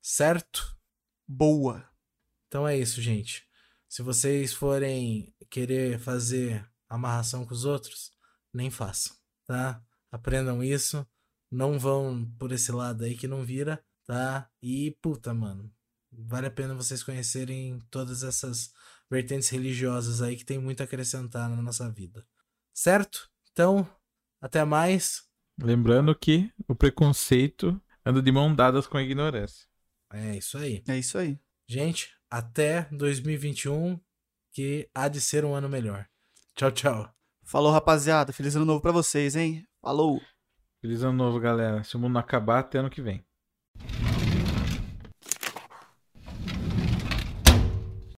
Certo? Boa. Então é isso, gente. Se vocês forem querer fazer amarração com os outros, nem façam, tá? Aprendam isso. Não vão por esse lado aí que não vira, tá? E puta, mano, vale a pena vocês conhecerem todas essas vertentes religiosas aí que tem muito a acrescentar na nossa vida. Certo? Então, até mais. Lembrando que o preconceito anda de mão dadas com a ignorância. É isso aí. É isso aí. Gente, até 2021, que há de ser um ano melhor. Tchau, tchau. Falou, rapaziada. Feliz ano novo para vocês, hein? Falou. Feliz ano novo, galera. Se o mundo não acabar, até ano que vem.